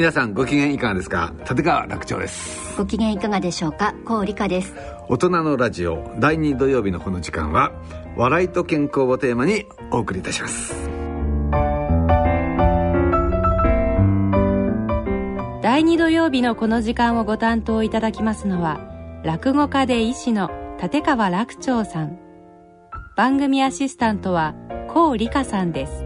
皆さんご機嫌いかがですか？立川楽長です。ご機嫌いかがでしょうか？高理香です。大人のラジオ第2土曜日のこの時間は笑いと健康をテーマにお送りいたします。第2土曜日のこの時間をご担当いただきますのは落語家で医師の立川楽長さん。番組アシスタントは高理香さんです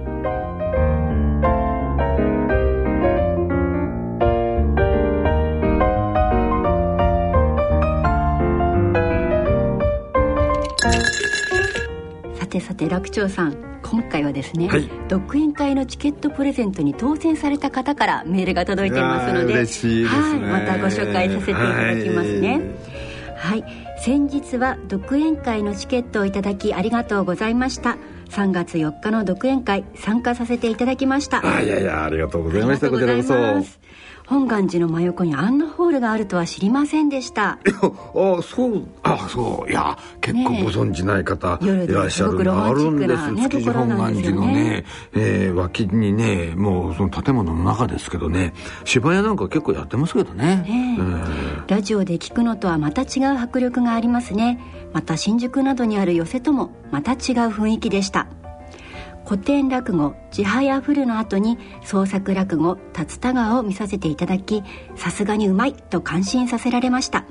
てさて楽長さん。今回はですね、はい。独演会のチケットプレゼントに当選された方からメールが届いていますのでね。はい、またご紹介させていただきますね。はい、先日は独演会のチケットをいただきありがとうございました。3月4日の独演会参加させていただきました。あいやいやありがとうございました。こちらこそ。ます本願寺の真横にあんなホールがあるとは知りませんでした。い やあそうあそう。いや結構ご存知ない方いらっしゃるすごくロマンチックなあるんねです築地本願寺のね、えー脇にねもうその建物の中ですけどね芝居なんか結構やってますけどね。ねえ。うんラジオで聞くのとはまた違う迫力がありますね。また新宿などにある寄せともまた違う雰囲気でした古典落語「ちはやふる」の後に創作落語「竜田川」を見させていただきさすがにうまいと感心させられました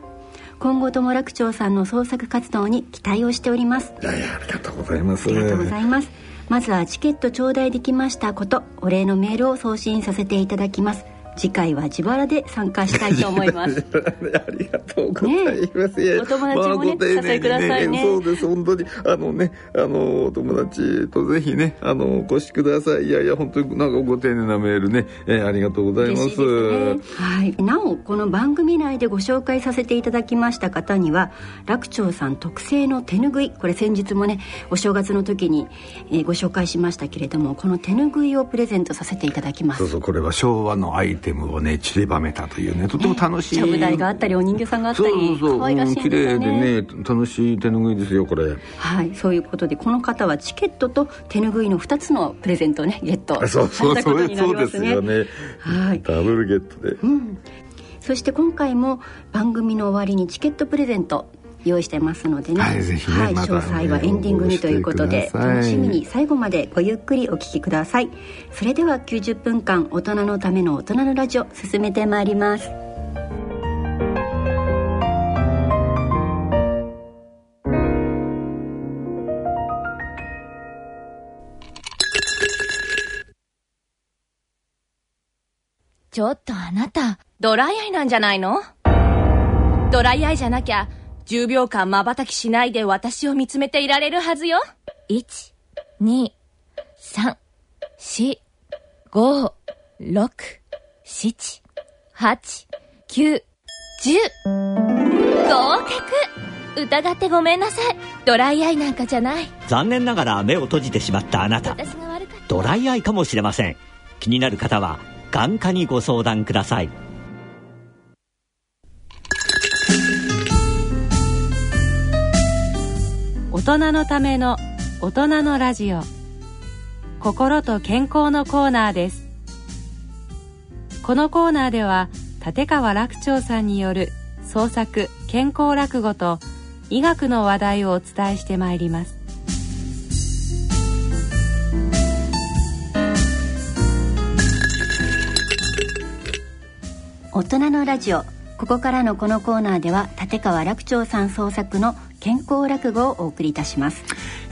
今後とも楽長さんの創作活動に期待をしておりますいやいやありがとうございますありがとうございます。まずはチケット頂戴できましたこと、お礼のメールを送信させていただきます。次回は自腹で参加したいと思います。ありがとうございます。ねお友達もねご丁寧にお誘いくださいねそうです、本当に。あのね、あの、お友達とぜひね、あの、お越しください。いやいや、本当になんかご丁寧なメールね、えーありがとうございます。嬉しいですね。はい。なお、この番組内でご紹介させていただきました方には、楽長さん特製の手ぬぐい、これ先日もね、お正月の時に、えーご紹介しましたけれども、この手ぬぐいをプレゼントさせていただきます。そうそう、これは昭和のアイテムをね、散りばめたというね、とても楽しい。ちゃぶ台があったり、お人形さんがあったそうり、そうそう、可愛らしいん綺麗ですよね。でね、楽しい手ぬぐいですよ、これ。はい、そういうことでこの方はチケットと手ぬぐいの2つのプレゼントをねゲットあそうそうそう、されたことになりそうですよね。はいダブルゲットで。うん、そして今回も番組の終わりにチケットプレゼント用意してますのでね、はいぜひねはい詳細はエンディングにということで楽しみに最後までごゆっくりお聞きください。それでは90分間大人のための大人のラジオ進めてまいります。ちょっとあなた、ドライアイなんじゃないの？ドライアイじゃなきゃ、10秒間瞬きしないで私を見つめていられるはずよ。1、2、3、4、5、6、7、8、9、10。合格疑ってごめんなさい。ドライアイなんかじゃない。残念ながら目を閉じてしまったあなた私が悪かった。ドライアイかもしれません気になる方は眼科にご相談ください大人のための大人のラジオ。心と健康のコーナーです。このコーナーでは立川楽長さんによる創作健康落語と医学の話題をお伝えしてまいります。大人のラジオ。ここからのこのコーナーでは立川楽長さん創作の健康落語をお送りいたします。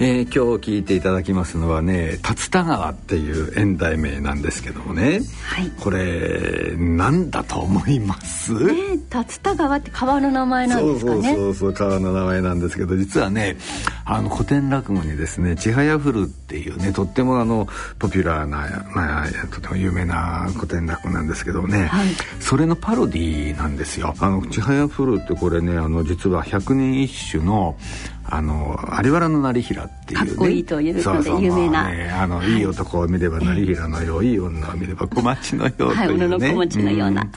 えー今日聞いていただきますのはね竜田川っていう演題名なんですけどもね。はい。これ何だと思います？ねえ竜田川って川の名前なんですかね？そうそうそうそう川の名前なんですけど実はねあの古典落語にですね「ちはやふる」っていうねとってもあのポピュラーな、まあ、とても有名な古典落語なんですけどね、はい。それのパロディーなんですよ。あのちはやふるってこれねあの実は百人一首のあの有原の成平っていう、ね、かっこいいというので有名な、ね、あの、はい、いい男を見れば成平のよう、いい女を見れば小町のようというね、はい、の小町のような、うん、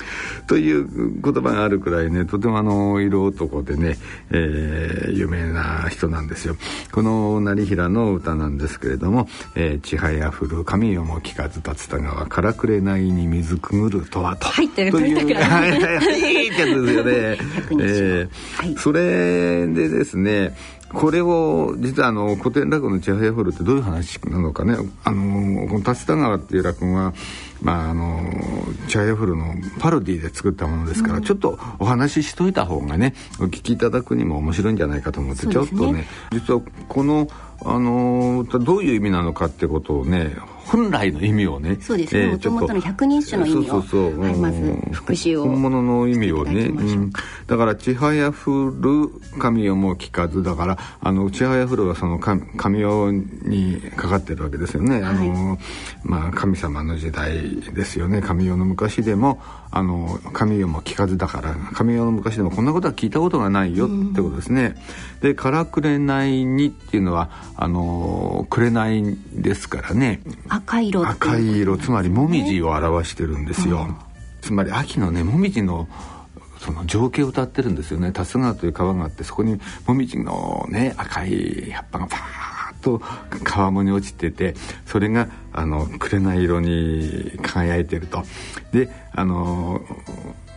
という言葉があるくらいねとてもあの色男でね、えー、有名な人なんですよ。この成平の歌なんですけれども「えー、ちはやふる神よも聞かず竜田川からくれないに水くぐるとは」と。入ってるという、はいはいはい、ってやつですよね。えー、はい、それでですねこれを実はあの古典落語の「ちはやふる」ってどういう話なのかね。あのこの竜田川っていう落語はまああのチャイヤフルのパロディで作ったものですから、うん、ちょっとお話ししといた方がねお聞きいただくにも面白いんじゃないかと思って、ね、ちょっとね。実はこのあのどういう意味なのかってことをね本来の意味をねそうですね。もともとの百人種の意味をそうそうそう、はい、まず復習を本物の意味をね、うん、だから「ちはやふる神代も聞かず」だからあのちはやふるはその神代にかかってるわけですよね、はい、あのまあ神様の時代ですよね。神代の昔でもあの神代も聞かずだから神代の昔でもこんなことは聞いたことがないよってことですね、うん、で「からくれないに」っていうのはあの紅ですからね赤色赤い色つまりもみじを表してるんですよ、うん、つまり秋のねもみじのその情景を歌ってるんですよね。竜川という川があってそこにもみじのね赤い葉っぱがパーッと川面に落ちててそれがあの紅色に輝いてると。であの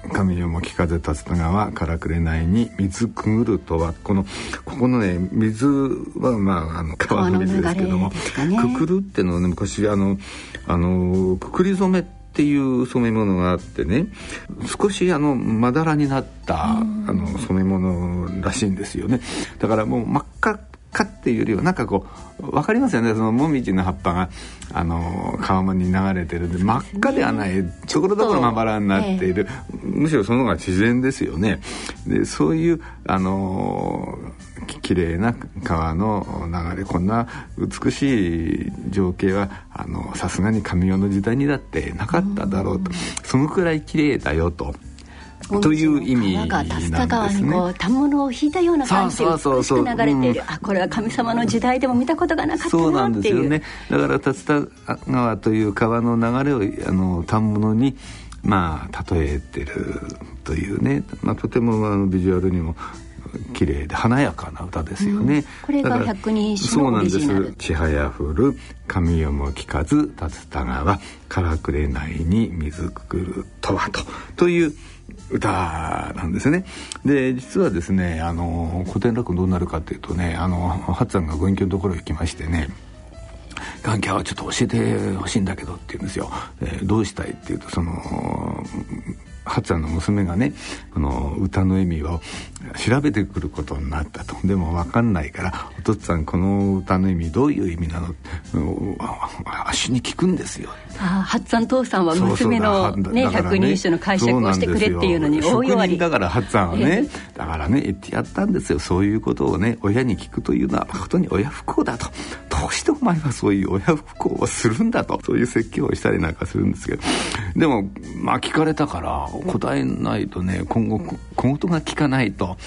神よも聞かず竜田川からくれないに水くぐるとは。このここのね水はまああの川の水ですけども、ね、くくるってのはね昔あのあのくくり染めっていう染め物があってね少しあのまだらになったあの染め物らしいんですよね。だからもう真っ赤かっていうよりはなんかこう分かりますよねそのもみじの葉っぱがあの川面に流れてるんで真っ赤ではないところどころまばらになっている、えー、むしろその方が自然ですよね。でそういうあの綺麗な川の流れこんな美しい情景はさすがに神代の時代にだってなかっただろうとそのくらい綺麗だよと。という意味なんですね。川にこう反物を引いたような感じで美しく流れている。あこれは神様の時代でも見たことがなかったなっていう。ね。だから竜田川という川の流れをあの反物にまあ例えてるというね、まあとてもあのビジュアルにも綺麗で華やかな歌ですよね、うん、これが百人一首のオリジナル「ちはやふる神よも聞かず竜田川からくれないに水くくるとは」とという歌なんですよね。で実はですねあの古典落語どうなるかっていうとねあのハッさんがご隠居のところへ行きましてね眼鏡はちょっと教えてほしいんだけどって言うんですよ。えー、どうしたいっていうとそのハツさんの娘がねこの歌の意味を調べてくることになったと。でも分かんないから「お父っつぁんこの歌の意味どういう意味なの?」あっしに聞くんですよ。ああハッツさん父さんは娘のねね百人一首の解釈をしてくれっていうのに大弱りだからハッツさんはね、だからね言ってやったんですよ。そういうことをね親に聞くというのは誠に親不孝だと。どうしてお前はそういう親不孝をするんだと。そういう説教をしたりなんかするんですけど。でもまあ聞かれたから答えないとね今後小言が聞かないと。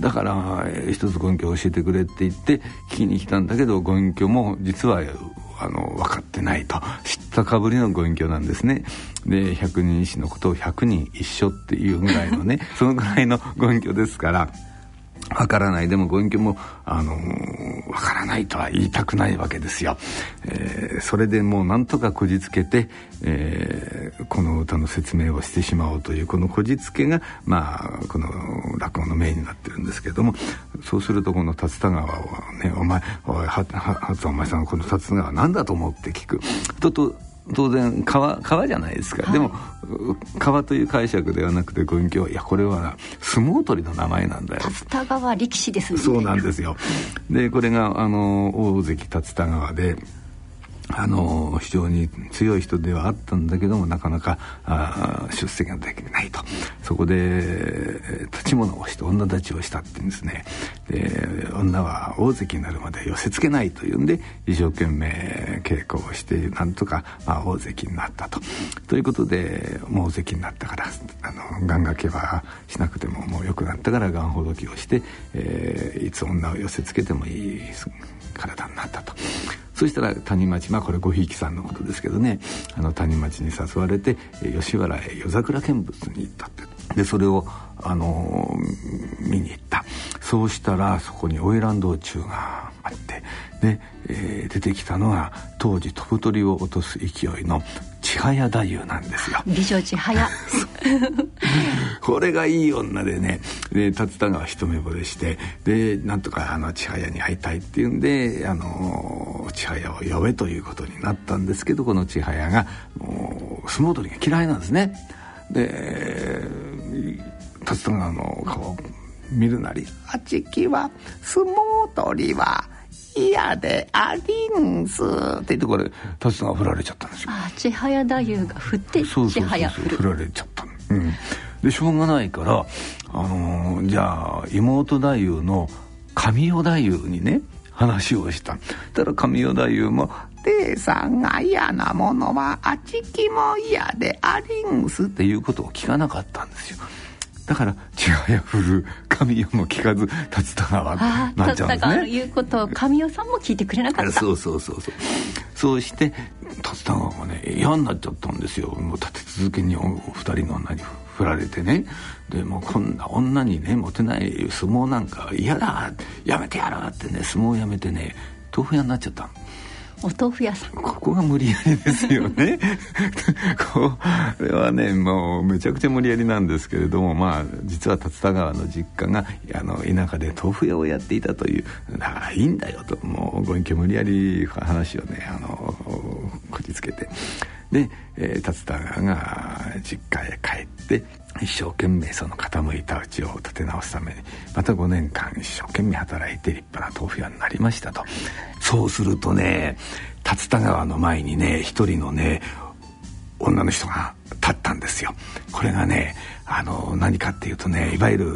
だから一つ根拠を教えてくれって言って聞きに来たんだけどご隠居も実はあの分かってないと。知ったかぶりのご隠居なんですね。で百人一首のことを百人一緒っていうぐらいのねそのぐらいのご隠居ですから。わからない。でもご隠居もあのー、わからないとは言いたくないわけですよ、えー、それでもうなんとかこじつけて、えー、この歌の説明をしてしまおうというこのこじつけがまあこの落語のメインになってるんですけどもそうするとこの竜田川をね「お前おいはははお前さんこの竜田川何だと思って聞く」とと当然川川じゃないですか、はい、でも川という解釈ではなくて軍教いやこれは相撲取りの名前なんだよ。竜田川力士ですね。そうなんですよ。でこれがあの大関竜田川であの非常に強い人ではあったんだけどもなかなかあ出席ができないとそこで立ち物をして女立ちをしたって言うんですねで女は大関になるまで寄せつけないというんで一生懸命稽古をしてなんとか、まあ、大関になったと。ということでもう大関になったからあの願掛けはしなくてももう良くなったから願ほどきをして、えー、いつ女を寄せつけてもいい体になったと。そしたら谷町まあこれごひいきさんのことですけどね。あの谷町に誘われて吉原へ夜桜見物に行ったってでそれをあの見に行った。そうしたらそこに花魁道中があってで、えー、出てきたのが当時飛ぶ鳥を落とす勢いの千早太夫なんですよ。美女千早。これがいい女でねで竜田川一目惚れしてでなんとかあの千早に会いたいっていうんであの千早を呼べということになったんですけどこの千早がもう相撲取りが嫌いなんですねで竜田川の顔を見るなり「あちきは相撲取りは嫌でありんす」っていうところで達田が振られちゃったんですよ。あ千早太夫が振って千早振る。振られちゃったうん、でしょうがないから、あのー、じゃあ妹太夫の神代太夫にね話をした。たら神代太夫も「姉さんが嫌なものはあちきも嫌でありんす」っていうことを聞かなかったんですよ。だからちはやふる神代も聞かず立田川なっちゃうんですね。いうことを神代さんも聞いてくれなかった。そうそうそうそう。そうして立田川がね嫌になっちゃったんですよ。もう立て続けにお二人の女に振られてね。でもこんな女にねモテない相撲なんか嫌だ。やめてやるってね相撲やめてね豆腐屋になっちゃったお豆腐屋さん。ここが無理やりですよね。これはねもうめちゃくちゃ無理やりなんですけれどもまあ実は竜田川の実家があの田舎で豆腐屋をやっていたというだからいいんだよともうご隠居無理やり話をねあのこじつけて。で、えー、竜田川が実家へ帰って一生懸命その傾いた家を立て直すためにまた5年間一生懸命働いて立派な豆腐屋になりましたと。そうするとね竜田川の前にね一人のね女の人が立ったんですよ。これがねあの何かっていうとねいわゆる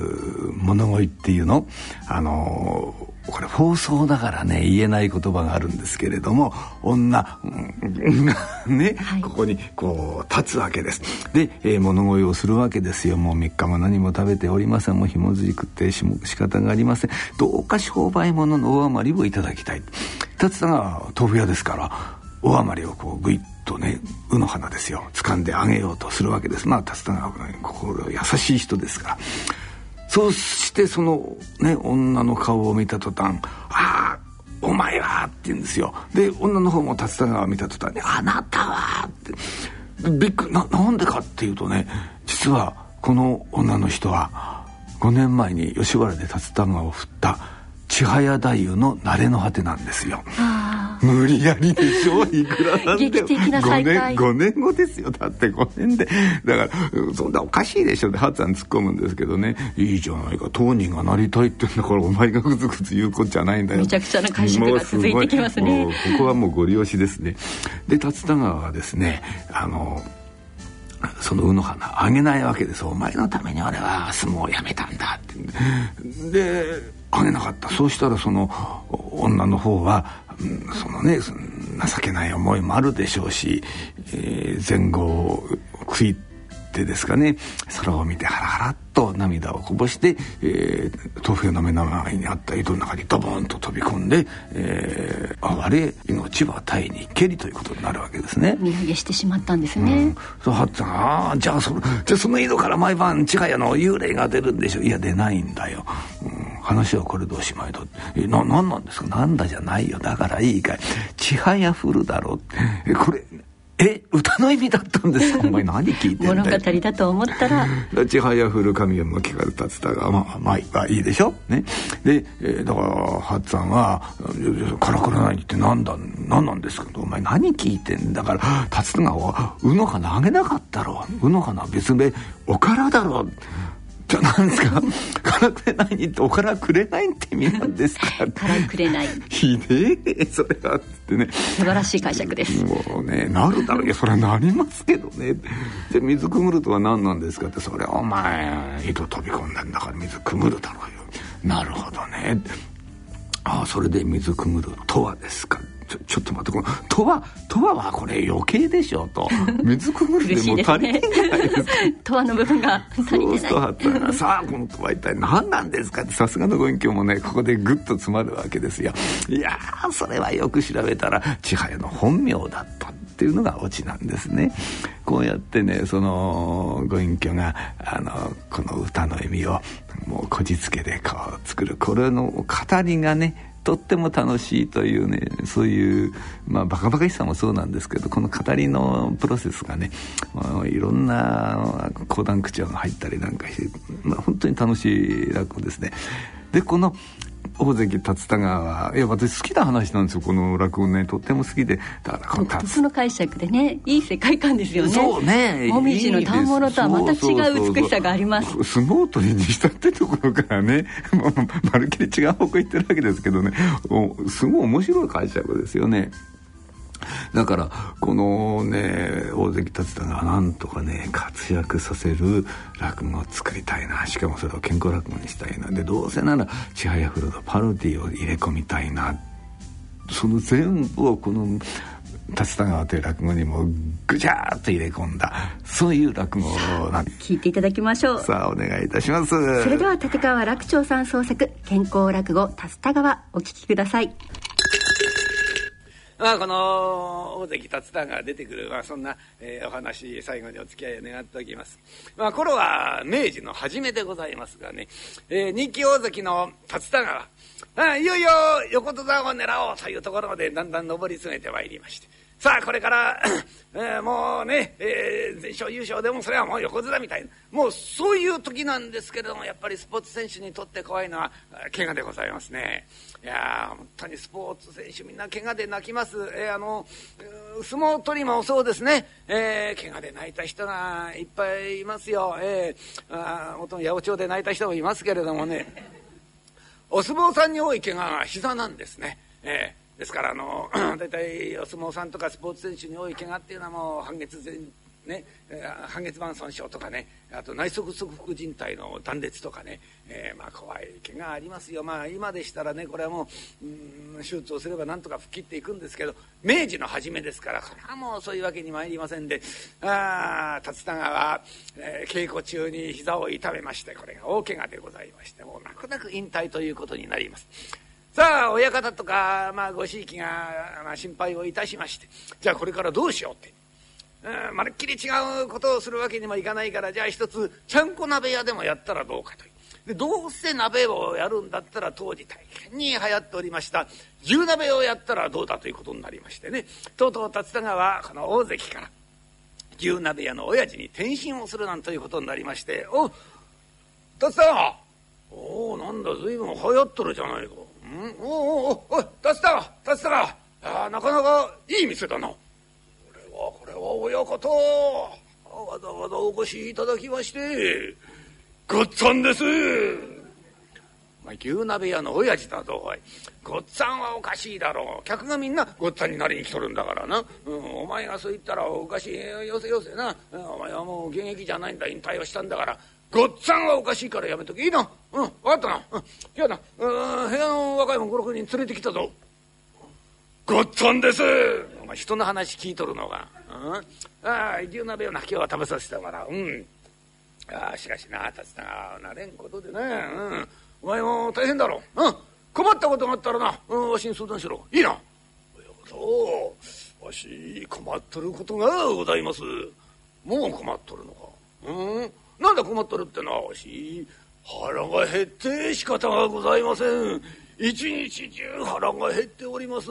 物乞いっていうの？あのこれ放送だからね言えない言葉があるんですけれども女がね、はい、ここにこう立つわけです。で、えー、物乞いをするわけですよ。もう3日も何も食べておりません。もうひもずり食ってし仕方がありません。どうか商売物の大余りをいただきたい。立田が豆腐屋ですから大余りをこうグイッとね卯の花ですよ。掴んであげようとするわけです。まあ竜田川心優しい人ですからそしてそのね女の顔を見た途端「ああお前は」って言うんですよ。で女の方も竜田川を見た途端に「あなたは」って。びっくりななんでかっていうとね実はこの女の人は5年前に吉原で竜田川を振った千早太夫の慣れの果てなんですよ。無理やりでしょいくらなんで劇的な再会 5, 年5年後ですよ。だって5年で。だからそんなおかしいでしょ。ってハッツァン突っ込むんですけどね。いいじゃないか。当人がなりたいって言うんだからお前がグズグズ言うことじゃないんだよ。めちゃくちゃな解釈が続いてきますね。ここはもうご利用しですね。で竜田川はですねあのその卯の花あげないわけです。お前のために俺は相撲をやめたんだって。であげなかった。そうしたらその女の方はそのね情けない思いもあるでしょうし、えー、前後を食いってですかね空を見てハラハラっと涙をこぼして、えー、豆腐屋の目の前にあった井戸の中にドボンと飛び込んで、えー、哀れ命は体にけりということになるわけですね。見上げしてしまったんですね、うん、そうはっちゃんああじゃあそじゃあその井戸から毎晩千早の幽霊が出るんでしょいや出ないんだよ、うん話はこれでおしまいだえな何なんですか？なんだじゃないよ。だからいいかい。ちはやふるだろえこれえ歌の意味だったんですか？お前何聞いてんだ物語だと思ったら「ちはやふる神を向きから立つたがまあまあいいでしょ」ね、で、えー、だからハッツァンは「からくらないって何だ？何なんですか?」お前何聞いてんだから立田川は「うの花あげなかったろう。うの花別名おからだろ」じゃあ何ですか。からくれないにっておからくれないって意味なんですか。からくれない。ひでえそれはってね。素晴らしい解釈です。もうねなるだろういやそれはなりますけどね。で水くぐるとは何なんですかってそれはお前井戸飛び込んだんだから水くぐるだろうよ。なるほどね。ああそれで水くぐるとはですかちょちょっと待ってこの「とは」「とは」はこれ余計でしょと。水くぐるでもう足りてんじゃないですか。とはの部分が足りない。さあこのとは一体何なんですかって。さすがのご隠居もねここでグッと詰まるわけですよ。いやーそれはよく調べたら千早の本名だったっていうのがオチなんですね。こうやってねそのご隠居があのこの歌の意味をもうこじつけでこう作るこれの語りがねとっても楽しいというねそういうまあバカバカしさもそうなんですけどこの語りのプロセスがねまあいろんな講談口調が入ったりなんかして、まあ、本当に楽しい落語ですね。でこの大関竜田川はいや私好きな話なんですよこの落語ね。とっても好きで。だからこのの解釈でねいい世界観ですよね。そうね。もみじの反物とはまた違そう美しさがあります。相撲取りにしたってところからね もうまるっきり違う方向行ってるわけですけどね。おすごい面白い解釈ですよね。だからこのね大関達田がなんとかね活躍させる落語を作りたいな。しかもそれを健康落語にしたいな。でどうせなら「ちはやふる」のパロディを入れ込みたいな。その全部をこの「竜田川」という落語にもぐちゃーっと入れ込んだ。そういう落語なん聞いていただきましょう。さあお願いいたします。それでは立川楽長さん創作健康落語竜田川お聞きくださいまあ、この大関達田が出てくる、まあ、そんな、えーお話最後にお付き合いを願っておきます。まあ、頃は明治の初めでございますがね、えー人気大関の達田川あいよいよ横戸沢を狙おうというところまでだんだん上り詰めてまいりましてさあこれから、えーもうね、えー全勝優勝でもそれはもう横綱みたいなもうそういう時なんですけれどもやっぱりスポーツ選手にとって怖いのは怪我でございますね。いやー本当にスポーツ選手みんな怪我で泣きます。えーあの相撲取りもそうですね、えー怪我で泣いた人がいっぱいいますよ。えー、あーもと八百長で泣いた人もいますけれどもね お相撲さんに多い怪我が膝なんですね。えーですからあの 大体お相撲さんとかスポーツ選手に多い怪我っていうのはもう半月前ね、半月板損傷とかねあと内側側副靭帯の断裂とかね、えーまあ怖い怪我ありますよまあ今でしたらねこれはもうう手術をすればなんとか吹っ切っていくんですけど明治の初めですからこれはもうそういうわけに参りませんでああ竜田川、えー稽古中に膝を痛めましてこれが大怪我でございましてもう泣く泣く引退ということになります。さあ親方とか、まあ、ごひいきが、まあ、心配をいたしましてじゃあこれからどうしようって。うんまるっきり違うことをするわけにもいかないからじゃあ一つちゃんこ鍋屋でもやったらどうかというでどうせ鍋をやるんだったら当時大変に流行っておりました牛鍋をやったらどうだということになりましてねとうとう竜田川この大関から牛鍋屋の親父に転身をするなんということになりまして「お竜田川おおなんだ随分流行っとるじゃないか。んおおおおい竜田川竜田川あなかなかいい店だな。これはこれは親方わざわざお越しいただきましてごっつぁんです。お前牛鍋屋の親父だぞおい。ごっつぁんはおかしいだろう。客がみんなごっつぁんになりに来とるんだからな、うん、お前がそう言ったらおかしいよせよせな、うんお前はもう現役じゃないんだ。引退をしたんだから。ごっつぁんはおかしいからやめとけいいな。うん分かったな、うん、じゃあな。うん部屋の若いもん56人連れてきたぞ。ごっつぁんです。お前人の話聞いとるのが、うん、ああ牛鍋をな今日は食べさせてもら。ううんああしかしな竜田がなれんことでね、うん、お前も大変だろ。う、うん、困ったことがあったらな、うん、わしに相談しろ。いいな。そうわし困っとることがございます。もう困っとるのか。うん。なんだ困っとるってなわし腹が減って仕方がございません。一日中腹が減っております。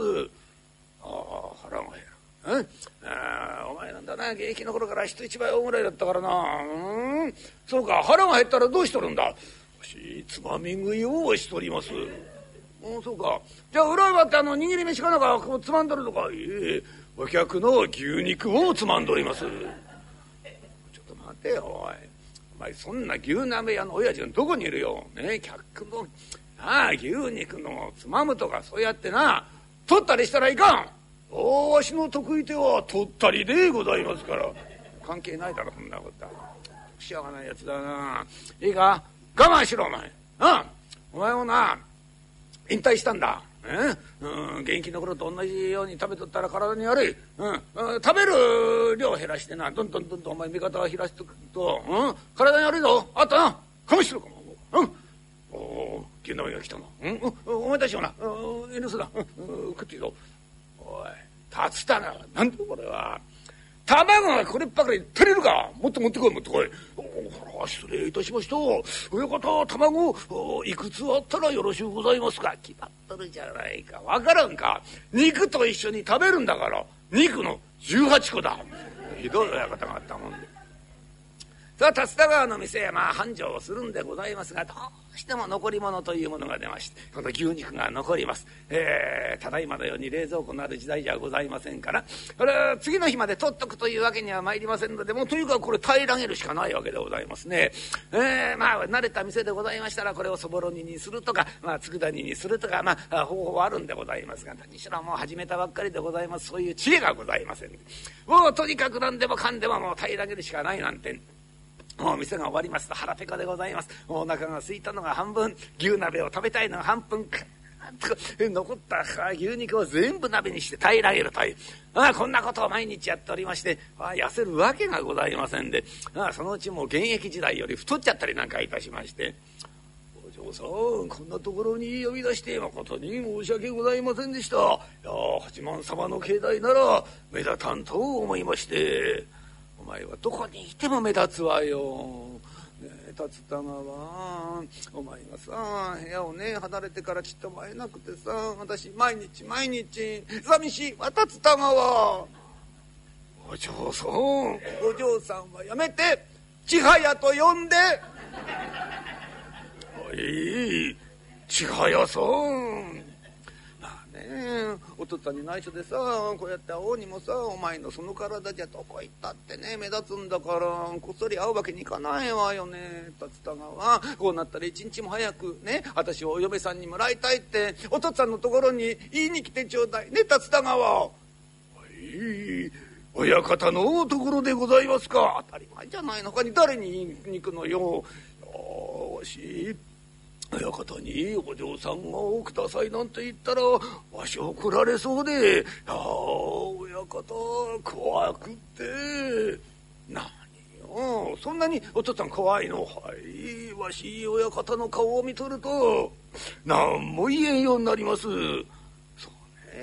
ああ腹が減る。うん、あお前なんだな。現役の頃から人一倍大ぐらいだったからな。うん。そうか腹が減ったらどうしとるんだ。しつまみ食いをしとります。うそうか。じゃあ裏はってあの握り飯かなんかこうつまんどるのか。いえお客の牛肉をつまんどります。ちょっと待てよおい。お前そんな牛鍋屋の親父がどこにいるよ。ね客のなあ牛肉のつまむとかそうやってな。取ったりしたらいかん。わしの得意手は取ったりでございますから。関係ないだろそんなことは。しょうがないやつだな。いいか？我慢しろお前。うん。お前もな引退したんだ。え？うん、現役の頃と同じように食べとったら体に悪い、うん、食べる量を減らしてな。どんどんどんどんお前味方を減らしてくと、うん、体に悪いぞ。あったな。かもしろかもう。ん。おお牛鍋が来たな、うん、お前たちもな。遠慮すな、うん、食っていいぞ。おい竜田がな何だこれは。卵がこればかり足りるか。もっと持ってこい持ってこい。ほら失礼いたしました。親方卵いくつあったらよろしゅうございますか。決まっとるじゃないか。分からんか。肉と一緒に食べるんだから。肉の18個だ。ひどい親方があったもんで。さあ竜田川の店へまあ繁盛するんでございますがどうしても残り物というものが出ましてこの牛肉が残ります、えー、ただいまのように冷蔵庫のある時代じゃございませんからこれは次の日まで取っとくというわけには参りませんのでもうとにかくこれ平らげるしかないわけでございますね、えー、まあ慣れた店でございましたらこれをそぼろ煮にするとか、まあ、佃煮にするとか、まあ、方法はあるんでございますが何しろもう始めたばっかりでございます。そういう知恵がございません。もうとにかく何でもかんでももう平らげるしかないなんて。もう店が終わりますと腹ペコでございます。お腹が空いたのが半分。牛鍋を食べたいのが半分。残った牛肉を全部鍋にして平らげるという。あこんなことを毎日やっておりましてあ痩せるわけがございませんで。あそのうちもう現役時代より太っちゃったりなんかいたしまして「お嬢さんこんなところに呼び出して誠に申し訳ございませんでした。いや八幡様の境内なら目立たんと思いまして。お前はどこにいても目立つわよ。ねえ竜田川お前がさ部屋をね離れてからちっとも会えなくてさ私毎日毎日寂しいわ竜田川お嬢さん。お嬢さんはやめて千早と呼んで。おい千早さん。ねお父さんに内緒でさこうやって会おうにもさお前のその体じゃどこ行ったってね目立つんだからこっそり会うわけにいかないわよね竜田川こうなったら一日も早くね私をお嫁さんにもらいたいってお父さんのところに言いに来てちょうだいね竜田川。はい親方のところでございますか当たり前じゃないのかに誰に行くのよ。よし親方にお嬢さんをくださいなんて言ったらわし怒られそうで「あ親方怖くって何よそんなにお父さん怖いの？はいわし親方の顔を見とると何も言えんようになります。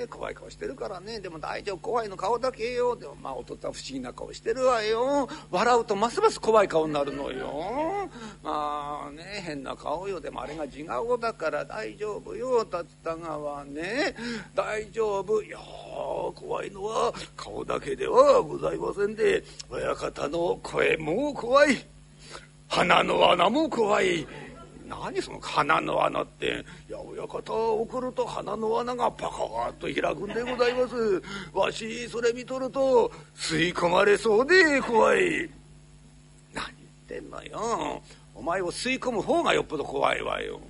怖い顔してるからね。でも大丈夫怖いの顔だけよ。でもまあお父さん不思議な顔してるわよ。笑うとますます怖い顔になるのよ。まあね変な顔よ。でもあれが地顔だから大丈夫よ。竜田川ね。大丈夫。いや怖いのは顔だけではございませんで。親方の声も怖い。鼻の穴も怖い。何その鼻の穴って。いや親方送ると鼻の穴がパカッと開くんでございます。わしそれ見とると吸い込まれそうで怖い。何言ってんのよ。お前を吸い込む方がよっぽど怖いわよ。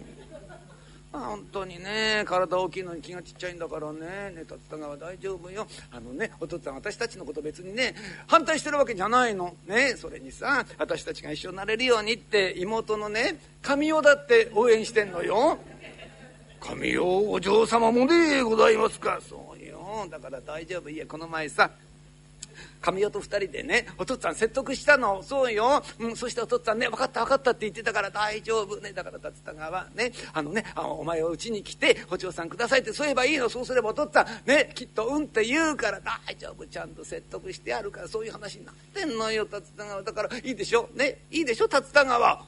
本当にね体大きいのに気がちっちゃいんだからねね竜田川大丈夫よ。あのねお父っつぁん私たちのこと別にね反対してるわけじゃないの。ねそれにさ私たちが一緒になれるようにって妹のね神代だって応援してんのよ。神代お嬢様もでございますか。そうよ。だから大丈夫。いやこの前さ神代と二人でねお父っつぁん説得したの。そうよ、うん、そしてお父っつぁんね分かった分かったって言ってたから大丈夫ね。だから竜田川ね。あのねあのお前をうちに来てお嬢さんくださいってそう言えばいいの。そうすればお父っつぁんねきっとうんって言うから大丈夫。ちゃんと説得してやるからそういう話になってんのよ。竜田川。だからいいでしょ。ね。いいでしょ竜田川。は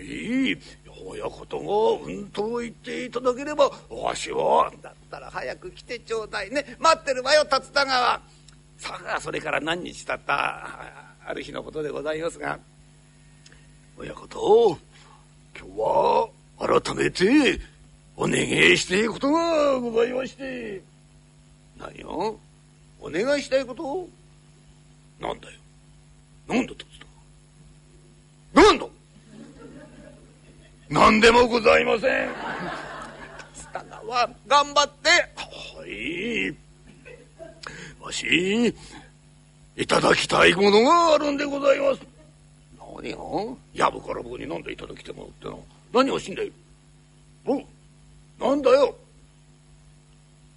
い。親方がうんと言っていただければわしはだったら早く来てちょうだいね。待ってるわよ竜田川。さあそれから何日経ったある日のことでございますが親方今日は改めてお願いしたいことがございまして何よお願いしたいこと？なんだよ。なんだとつった？なんだ？何でもございません。スタは頑張って。はいわし、いただきたいものがあるんでございます。何をやぶからにでいただきもっての？何をしんだよ。おなんだよ？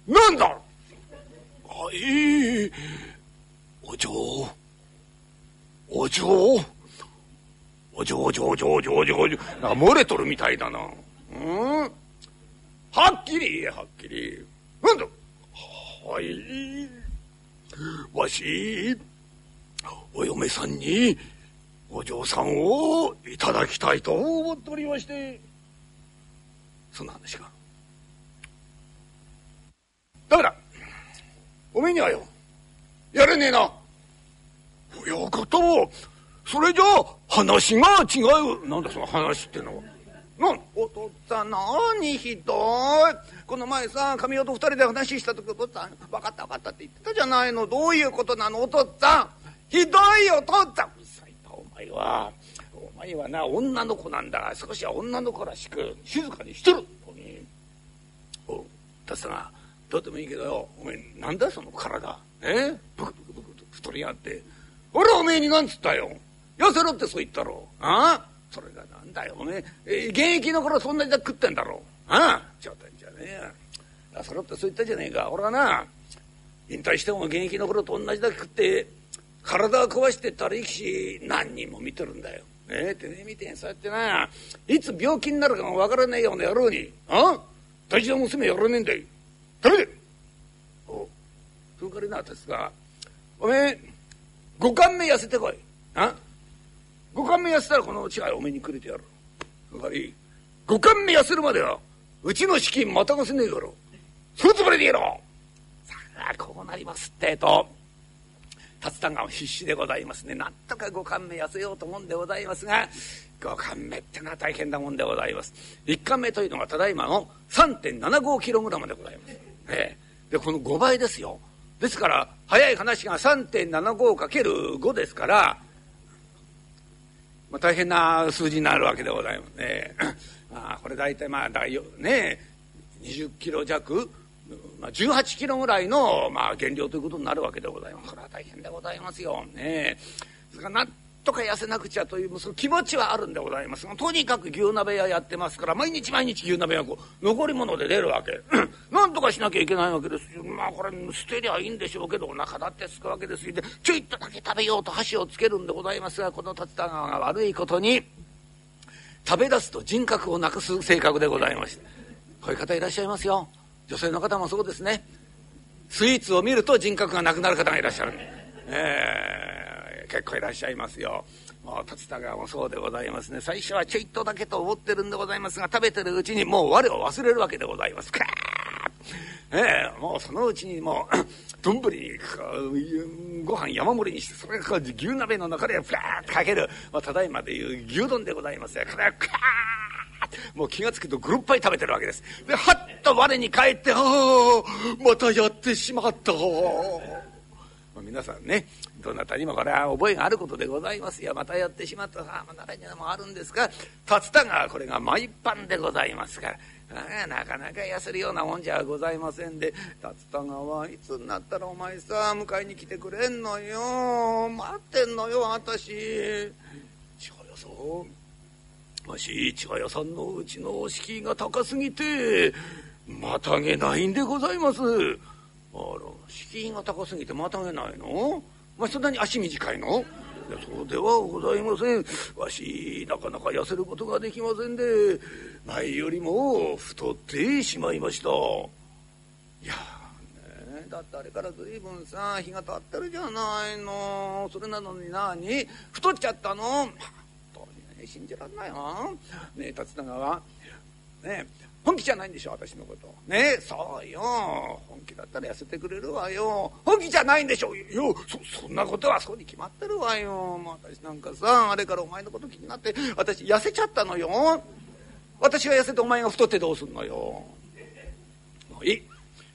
なんだ？はい、お嬢。お嬢？お嬢、嬢、嬢、嬢、嬢、嬢。漏れとるみたいだな。うん？はっきり言え、はっきり。なんだ？はい。わしお嫁さんにお嬢さんをいただきたいと思っておりまして。そんな話か。ダメだおめえにはよやれねえな。親方それじゃ話が違う。なんだその話ってのは。なんお父っつぁん何ひどい。この前さ神代と二人で話した時お父っつぁん分かった分かったって言ってたじゃないの。どういうことなのお父っつぁん。ひどいお父っつぁん。うるさいなお前は。お前はな女の子なんだ。少しは女の子らしく静かにしてるおう達さんがどうでもいいけどよ。お前なんだその体。え？ブクブクブクと太りやがって。俺はおめえになんつったよ。痩せろってそう言ったろ。ああ？それがなんだよおめええー現役の頃そんなに食ってんだろああ。冗談じゃねえや痩せろってそう言ったじゃねえか。俺はな引退しても現役の頃と同じだけ食って体を壊してったら力士何人も見てるんだよ。ねえてめえみてえにそうやってな。いつ病気になるかもわからねえような野郎にあ大事な娘やらねえんだよ。ダメだおそれからな私がおめえ五貫目痩せてこい。あ五貫目痩せたらこの違いおめにくれてやる。それからいい五貫目痩せるまではうちの資金またがせねえからそのつもりでやろ。うさあこうなりますってえと達田が必死でございますね。なんとか五貫目痩せようと思うんでございますが五貫目ってのは大変なもんでございます。一貫目というのがただいまの 3.75kg でございます、ええ、でこの5倍ですよ。ですから早い話が 3.75×5 ですから、まあ、大変な数字になるわけでございますね。ま あ、これ大体まあだよね20キロ弱まあ、18キロぐらいの、まあ、減量ということになるわけでございます。これは大変でございますよ。ねそれからなんとか痩せなくちゃというその気持ちはあるんでございます。がとにかく牛鍋屋やってますから毎日毎日牛鍋屋こう残り物で出るわけ。なんとかしなきゃいけないわけです。まあこれ捨てりゃいいんでしょうけどお腹だってすくわけです。でちょいっとだけ食べようと箸をつけるんでございますがこの竜田川が悪いことに食べ出すと人格をなくす性格でございまして。こういう方いらっしゃいますよ。女性の方もそうですね。スイーツを見ると人格がなくなる方がいらっしゃる、えー、結構いらっしゃいますよ。もう竜田川もそうでございますね。最初はちょいとだけと思ってるんでございますが食べてるうちにもう我を忘れるわけでございます。かええもうそのうちにもう 丼にご飯山盛りにしてそれが牛鍋の中でフラーッとかける、まあ、ただいまでいう牛丼でございますよ。これはカーもう気が付くとぐるっぱい食べてるわけです。で、はっと我に返って、ああ、またやってしまった。皆さんね、どなたにもこれは覚えがあることでございますよ。またやってしまった。さあ、まあ、中にもあるんですが、竜田川これが毎晩でございますから。ああなかなか痩せるようなもんじゃございませんで竜田川いつになったらお前さ迎えに来てくれんのよ待ってんのよ私違うよそうわし千葉屋さんのうちの敷居が高すぎてまたげないんでございますあら敷居が高すぎてまたげないの？まあ、そんなに足短いの？いやそうではございません。わしなかなか痩せることができませんで前よりも太ってしまいました。いやねだってあれから随分さ日が経ってるじゃないの。それなのに何？太っちゃったの？信じられないわ。ねえ辰永は。ね本気じゃないんでしょ私のこと。ねそうよ。本気だったら痩せてくれるわよ。本気じゃないんでしょいやそそんなことはそうに決まってるわよ。もう私なんかさあれからお前のこと気になって私痩せちゃったのよ。私が痩せてお前が太ってどうすんのよ。もういい。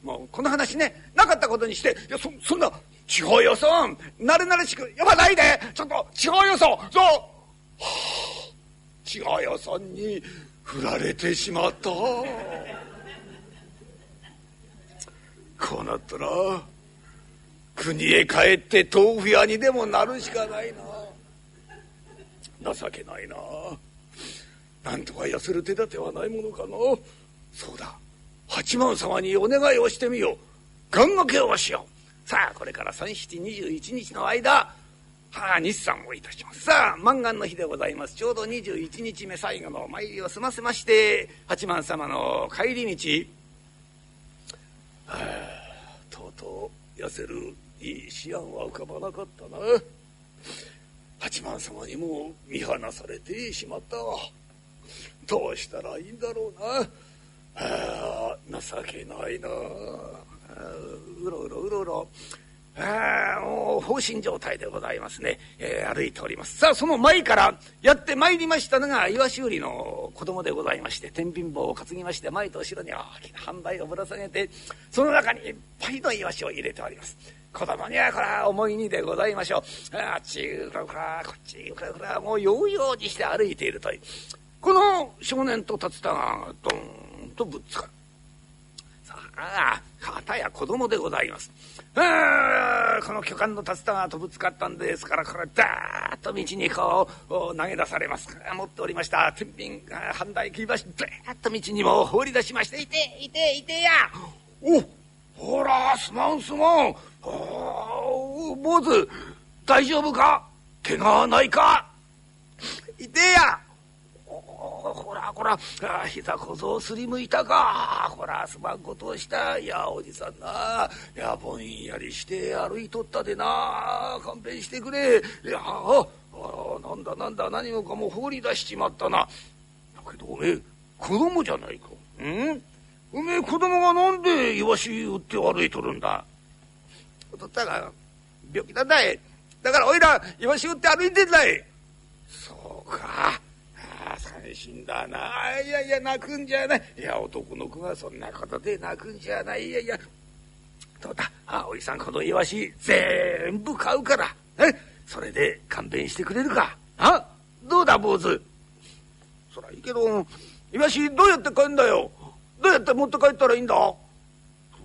もうこの話ねなかったことにしていやそそんな違うよさなれなれしくやばないで。ちょっと違うよさそう。はあ。違う屋さんに。振られてしまった。こうなったら国へ帰って豆腐屋にでもなるしかないな。情けないな。なんとか痩せる手立てはないものかな。そうだ。八幡様にお願いをしてみよう。願掛けをしよう。さあこれから三七二十一日の間はあ、日産をいたします。さあ、満願の日でございます。ちょうど21日目最後のお参りを済ませまして、八幡様の帰り道、はあ、とうとう痩せるいい思案は浮かばなかったな。八幡様にも見放されてしまったわ。どうしたらいいんだろうな。はあ、情けないな。うろうろうろうろ。あもう放心状態でございますね、えー、歩いております。さあその前からやってまいりましたのが岩し売りの子供でございまして天秤棒を担ぎまして前と後ろに大きな半台をぶら下げてその中にいっぱいのイワシを入れております。子供にはこれは重い荷でございましょう。あっちうらうらこっちうらうらもうようようにして歩いているという。この少年と竜田がドーンとぶつかる。さあ片や子供でございます。この巨漢の竜田がとぶつかったんですからこれダーッと道にこう投げ出されます持っておりました。天秤半台切り橋ダーッと道にも放り出しまして「いていていてや!」おほらすまんすまん。お坊主大丈夫か？怪我はないか？いてや。ほらほら膝小僧すりむいたか。ほらすまんことをした。いやおじさんな。いやぼんやりして歩いとったでな。勘弁してくれ。いやあなんだなんだ。何もかも放り出しちまったな。だけどおめえ子供じゃないか。ん？おめえ子供がなんでイワシ売って歩いとるんだ？おとったが病気なんだい。だからおいらイワシ売って歩いてんだい。そうか寂しいんだな。いやいや泣くんじゃない。いや男の子がそんなことで泣くんじゃない。いやいやどうだ？あおじさんこのイワシ全部買うから。え？それで勘弁してくれるか。あ？どうだ坊主？そらいいけどイワシどうやって帰んだよ？どうやって持って帰ったらいいんだ？そ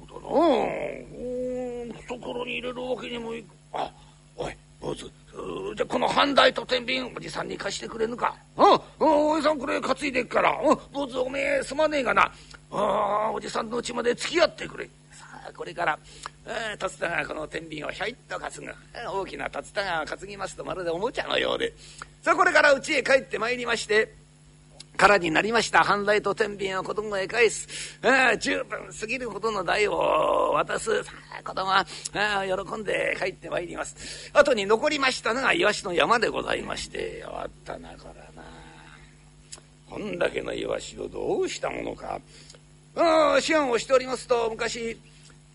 うだな。うん懐に入れるわけにもいく。あおい坊主。じゃこの半台と天秤おじさんに貸してくれぬか。うん。おじさんこれ担いでっから。うん坊主おめえすまねえがな。あおじさんの家まで付き合ってくれ。さあこれから竜田がこの天秤をひょいっと担ぐ。大きな竜田が担ぎますとまるでおもちゃのようで。さあこれから家へ帰ってまいりまして空になりました。半台と天秤を子供へ返す。あ十分過ぎるほどの代を渡す。子供はあ喜んで帰ってまいります。後に残りましたのがイワシの山でございまして終わったなこらな。こんだけのイワシをどうしたものか。あ思案をしておりますと昔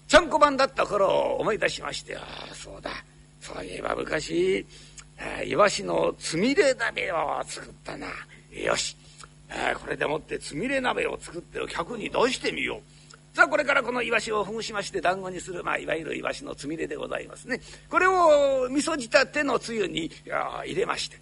ちゃんこ番だった頃を思い出しましてああそうだ。そういえば昔イワシのつみれ鍋を作ったなよしえー、これでもってつみれ鍋を作って客に出してみよう。さあこれからこのイワシをほぐしまして団子にする、まあ、いわゆるイワシのつみれでございますね。これを味噌仕立てのつゆに入れまして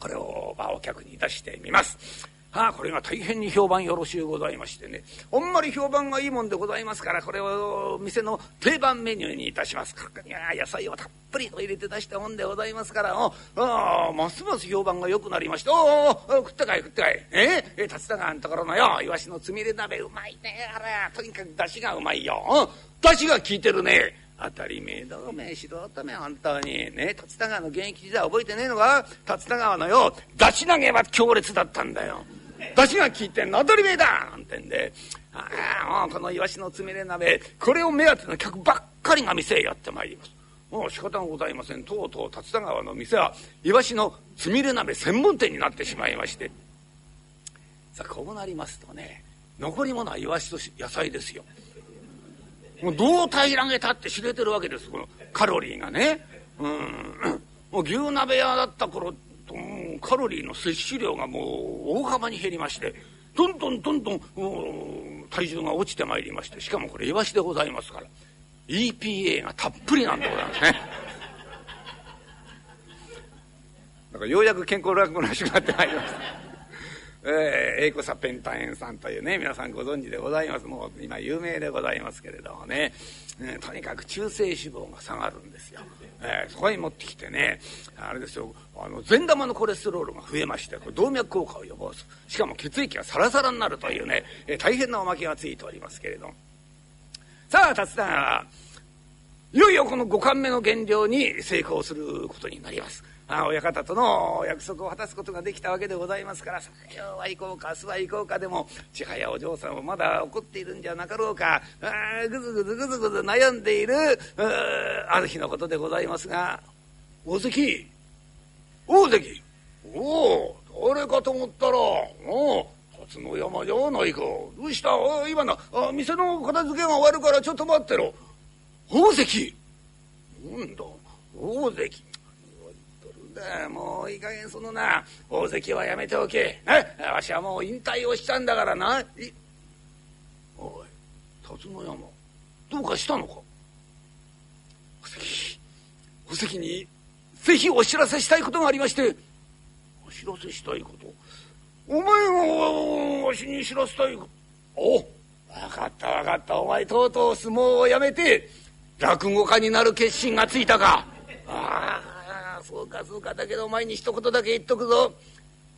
これを、まあ、お客に出してみます。はあ、これが大変に評判よろしゅうございましてね。あんまり評判がいいもんでございますからこれを店の定番メニューにいたします。ここには野菜をたっぷりと入れて出したもんでございますから。ああますます評判が良くなりました。おお食ってかい食ってかい。え？え竜田川のところのよイワシのつみれ鍋。うまいねあれとにかく出汁がうまいよ。出汁が効いてるね。当たり前だおめえ素人め本当に。ね竜田川の現役時代覚えてねえのか？竜田川のよ出汁投げは強烈だったんだよ。出汁が効いてんの当たり前だなんてんでああこのイワシのつみれ鍋これを目当ての客ばっかりが店へやってまいります。もう仕方がございません。とうとう竜田川の店はイワシのつみれ鍋専門店になってしまいまして。さあこうなりますとね残り物はイワシと野菜ですよ。もうどう平らげたって知れてるわけですこのカロリーがね。うん。もう牛鍋屋だった頃カロリーの摂取量がもう大幅に減りましてどんどんどんどん体重が落ちてまいりましてしかもこれイワシでございますから EPA がたっぷりなんでございますね。だからようやく健康楽な話がなってまいりました。えー、英子サペンタエンさんというね皆さんご存知でございますもう今有名でございますけれどもね、えー、とにかく中性脂肪が下がるんですよ。えー、そこに持ってきてねあれですよあの善玉のコレステロールが増えましてこれ動脈硬化を予防するしかも血液がサラサラになるというね、えー、大変なおまけがついておりますけれどもさあ達田いよいよこの5巻目の減量に成功することになります。あ親方との約束を果たすことができたわけでございますからさあ今日は行こうか明日は行こうかでも千早お嬢さんはまだ怒っているんじゃなかろうかあぐずぐずぐずぐず悩んでいるある日のことでございますが「大関大関おお誰かと思ったらおお初の山じゃないかどうした？今のあ店の片付けが終わるからちょっと待ってろ。大関なんだ？大関。もういい加減そのな大関はやめておけ、わしはもう引退をしたんだからな。おい辰野山どうかしたのか？お関お関にぜひお知らせしたいことがありまして。お知らせしたいこと？お前がわしに知らせたいお分かった分かった。お前とうとう相撲をやめて落語家になる決心がついたか。そうかそうかだけどお前に一言だけ言っとくぞ。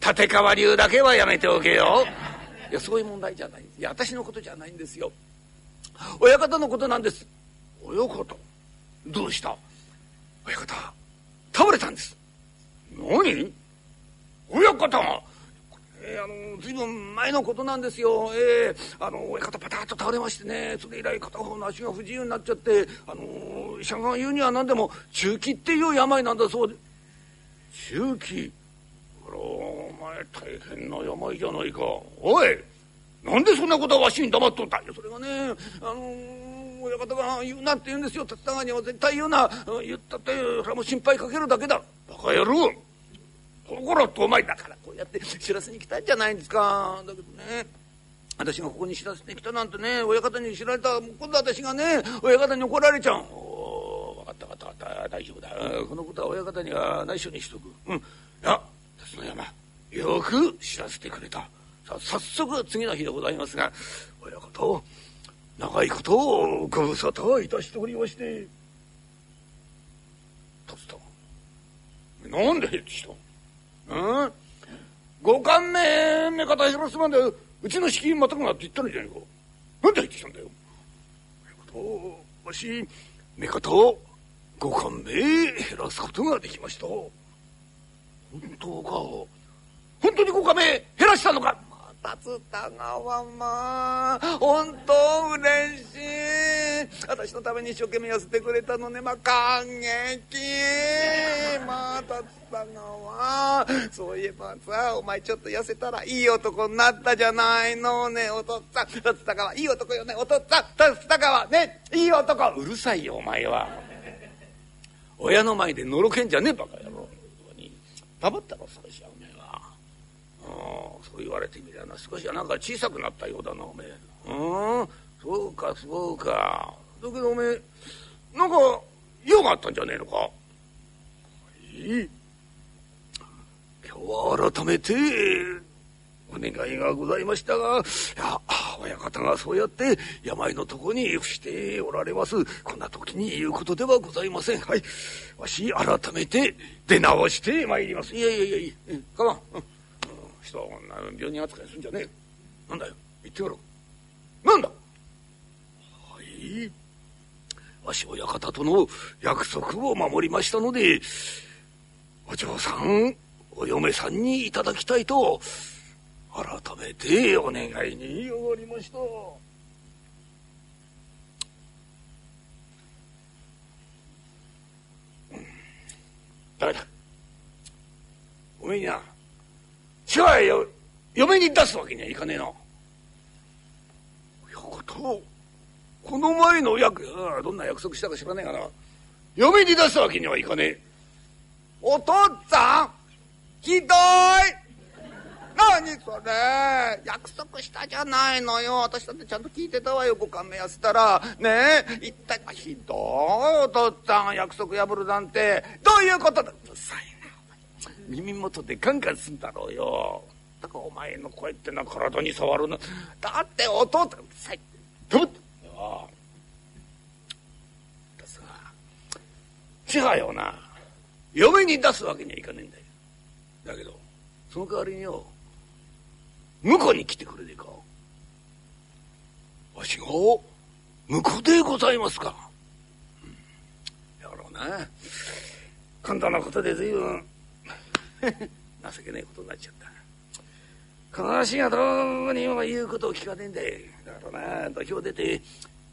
立川流だけはやめておけよ。いやそういう問題じゃない。いや私のことじゃないんですよ。親方のことなんです。親方？どうした？親方倒れたんです。何？親方が？えー、あの随分前のことなんですよ、えー、あの親方パタッと倒れましてね。それ以来片方の足が不自由になっちゃって。あの医者が言うには何でも中期っていう病なんだそうで。中期？あらお前大変な病じゃないか。おい！なんでそんなことはわしに黙っとったんやそれがねあの親方が言うなって言うんですよ。立川には絶対言うな。言ったってそれも心配かけるだけだ。バカ野郎！心とお前だから。やって知らせに来たんじゃないんですか？だけどね。私がここに知らせに来たなんてね親方に知られたら今度私がね親方に怒られちゃう。お分かった分かった分かった。大丈夫だ。このことは親方には内緒にしとく。うん。いや辰野山よく知らせてくれた。さあ早速次の日でございますが親方長いことをご無沙汰いたしておりまして。達田なんでしたうん？五巻目目方減らすまでうちの敷金またぐなって言ったのじゃねえか。なんで入ってきたんだよ。わし目方を五巻目減らすことができました。本当か？本当に五巻目減らしたのか？竜田川まあ本当嬉しい。私のために一生懸命痩せてくれたのねまあ感激まあ竜田川そういえばさお前ちょっと痩せたらいい男になったじゃないのねお父っつぁん。竜田川いい男よねお父っつぁん。竜田川ねいい男。うるさいよお前は。親の前でのろけんじゃねえバカ野郎。黙ったろ少しはそう言われてみりゃな。少しはなんか小さくなったようだなおめえ。うん？そうかそうか。だけどおめえなんか用があったんじゃねえのか？はい。今日は改めてお願いがございましたがいや親方がそうやって病のとこに伏しておられます。こんな時に言うことではございません。はい。わし改めて出直してまいります。いやいやいやいやかまん、うん人は病人扱いするんじゃねえなんだよ。言ってやろう。なんだ。はい。わし親方との約束を守りましたのでお嬢さんお嫁さんにいただきたいと改めてお願いに上がりました。ダメだ。おめえにな、違うよ。嫁に出すわけにはいかねえな。親方この前の約どんな約束したか知らねえがな。嫁に出すわけにはいかねえ。お父っつぁんひどい。何それ。約束したじゃないのよ。私だってちゃんと聞いてたわよ。ご勘弁やせたら。ねえ。一体ひどい。お父っつぁん約束破るなんて。どういうことだ。うるさい耳元でガンガンすんだろうよ。ったかお前の声ってな体に触るな。だって弟さいとぶっですが千早をな嫁に出すわけにはいかねえんだよ。だけどその代わりによ婿に来てくれねえか。わしが婿でございますか、うん、やろうな。簡単なことで随分 情けないことになっちゃった。この足がどうにも言うことを聞かねえんだよ。だからな土俵出て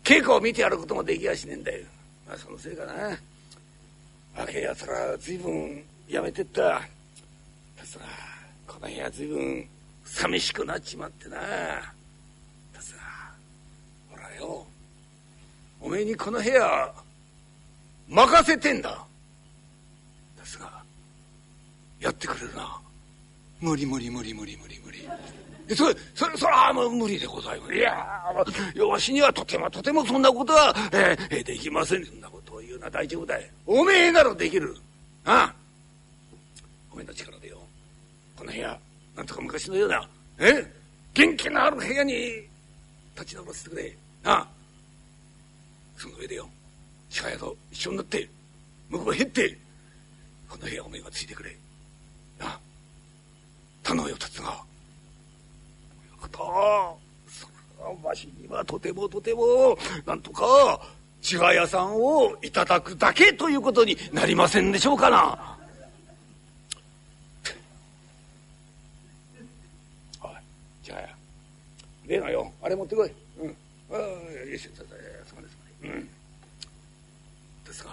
稽古を見てやることもできやしねえんだよ。まあそのせいかな。若いやつら随分やめてった。だつらこの部屋随分寂しくなっちまってな。だつらほらよ。おめえにこの部屋任せてんだ。やってくれるな。無理無理無理無理無理無理。それそれそれはもう無理でございます。いやわしにはとてもとてもそんなことは、えー、できません。そんなことを言うのは大丈夫だよ。おめえならできる。ああ。おめえの力でよ。この部屋なんとか昔のようなえ？元気のある部屋に立ち直らせてくれ。なあ。その上でよ。近屋と一緒になって向こうへってこの部屋おめえがついてくれ。頼むよ達がことそれはわしにはとてもとてもなんとか千葉屋さんをいただくだけということになりませんでしょうかな。おい千葉屋例のよあれ持ってこい。うん。ああよしすまねすまね。うん。ですが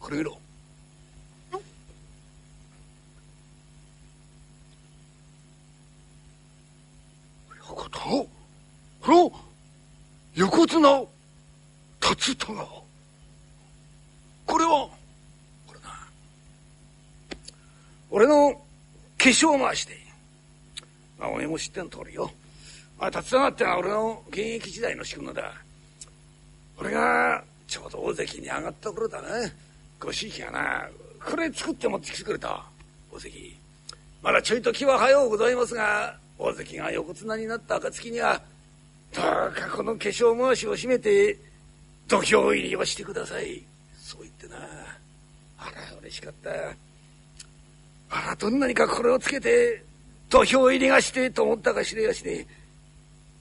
これ見ろ。ことこの横綱竜田川これはこれな俺の化粧回しでまあお前も知ってん通りよ。まあ竜田川ってのは俺の現役時代の仕組だ。俺がちょうど大関に上がった頃だな。ごひいきがな。これ作って持ってきてくれた。大関。まだちょいと気は早うございますが。大関が横綱になった暁にはどうかこの化粧回しを締めて土俵入りをしてください。そう言ってな。あら嬉しかった。あらどんなにかこれをつけて土俵入りがしてと思ったかしれやしね。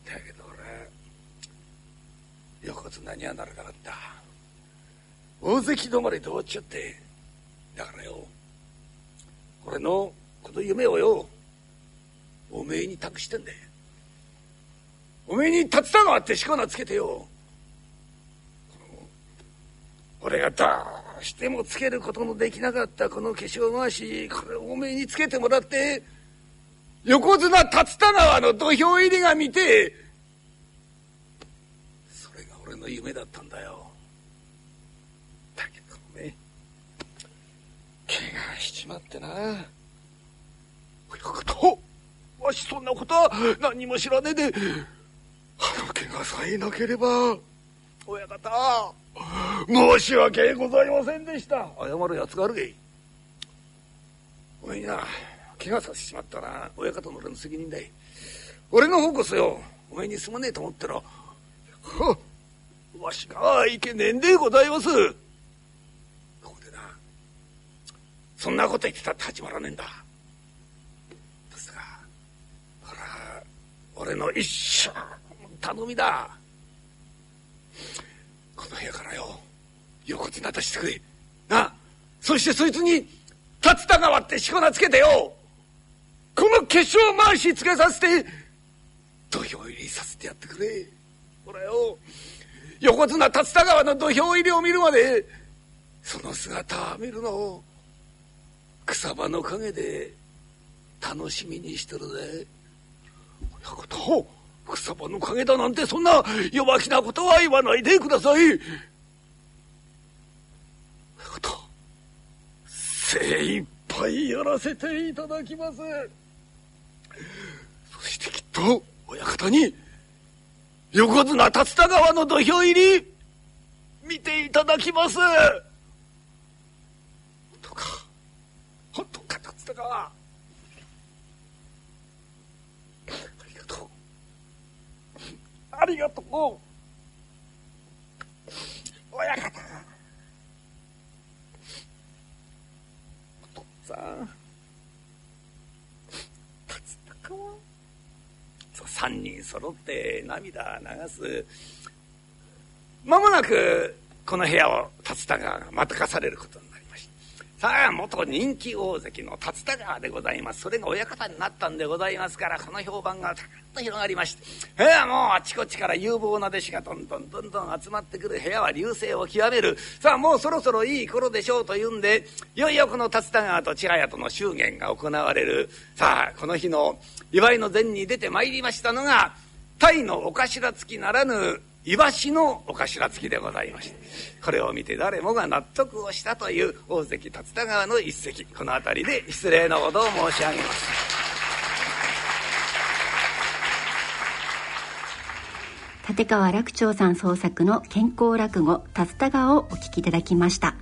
だけど俺横綱にはなれなかった。大関止まりどうっちゃって。だからよ俺のこの夢をよおめえに託してんだよ。おめえに竜田川ってしこ名つけてよ。俺がどうしてもつけることのできなかったこの化粧回しこれおめえにつけてもらって横綱竜田川の土俵入りが見てそれが俺の夢だったんだよ。だけどおめえ怪我しちまってな。親方わしそんなことは何にも知らねえであの怪我さえなければ親方申し訳ございませんでした。謝るやつがあるげい。お前にな怪我させちまったな。親方の俺の責任だい。俺の方こそよお前にすまねえと思ったらわしがいけねえんでございます。ここでなそんなこと言ってたって始まらねえんだ俺の一生頼みだ。この部屋からよ横綱出してくれ。なそしてそいつに竜田川ってしこ名つけてよ。この化粧回しつけさせて土俵入りさせてやってくれ。ほらよ横綱竜田川の土俵入りを見るまでその姿見るのを草場の陰で楽しみにしてるぜ。親方草葉の陰だなんてそんな弱気なことは言わないでください。親方精一杯やらせていただきます。そしてきっと親方に横綱竜田川の土俵入り見ていただきます。本当か本当か竜田川。ありがとう。親方。お父さん。立高はそう三人揃って涙流す。間もなくこの部屋を竜田がまたかされることになりましたさあ元人気大関の竜田川でございます。それが親方になったんでございますからこの評判がたっと広がりまして。部屋もうあちこちから有望な弟子がどんどんどんどん集まってくる。部屋は流星を極める。さあもうそろそろいい頃でしょうというんでいよいよこの竜田川と千早との祝言が行われる。さあこの日の祝いの前に出てまいりましたのがタイのお頭付きならぬイワシのお頭付きでございましてこれを見て誰もが納得をしたという大関竜田川の一席この辺りで失礼のほどを申し上げます。立川楽長さん創作の健康落語「竜田川」をお聞きいただきました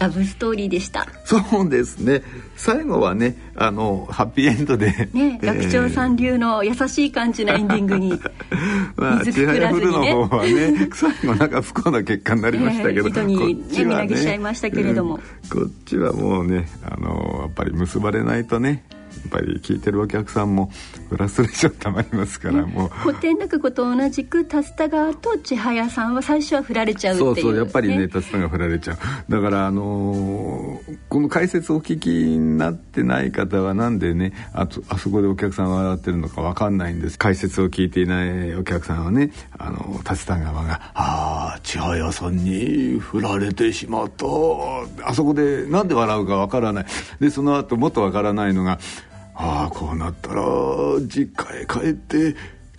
ラブストーリーでした。そうですね。最後はねあのハッピーエンドで。ね楽長さん流の優しい感じのエンディングに。まあ、水ちはやふるのくくらずにね。方はね最後なんか不幸な結果になりましたけど、ええ人にねみなぎしちゃいましたけれども。うんこっちはもうねあのやっぱり結ばれないとねやっぱり聞いてるお客さんもフラストレーションたまりますから、もう。古典落語と同じく竜田川と千早さんは最初は振られちゃうっていう、そうそうやっぱりね竜田が振られちゃう。だからあのーこの解説お聞きになってない方はなんでねあとあそこでお客さんが笑ってるのかわかんないんです。解説を聞いていないお客さんはねあの竜田川が「ああ千早さんに振られてしまった」あそこでなんで笑うかわからない。でその後もっとわからないのが「ああこうなったら実家へ帰って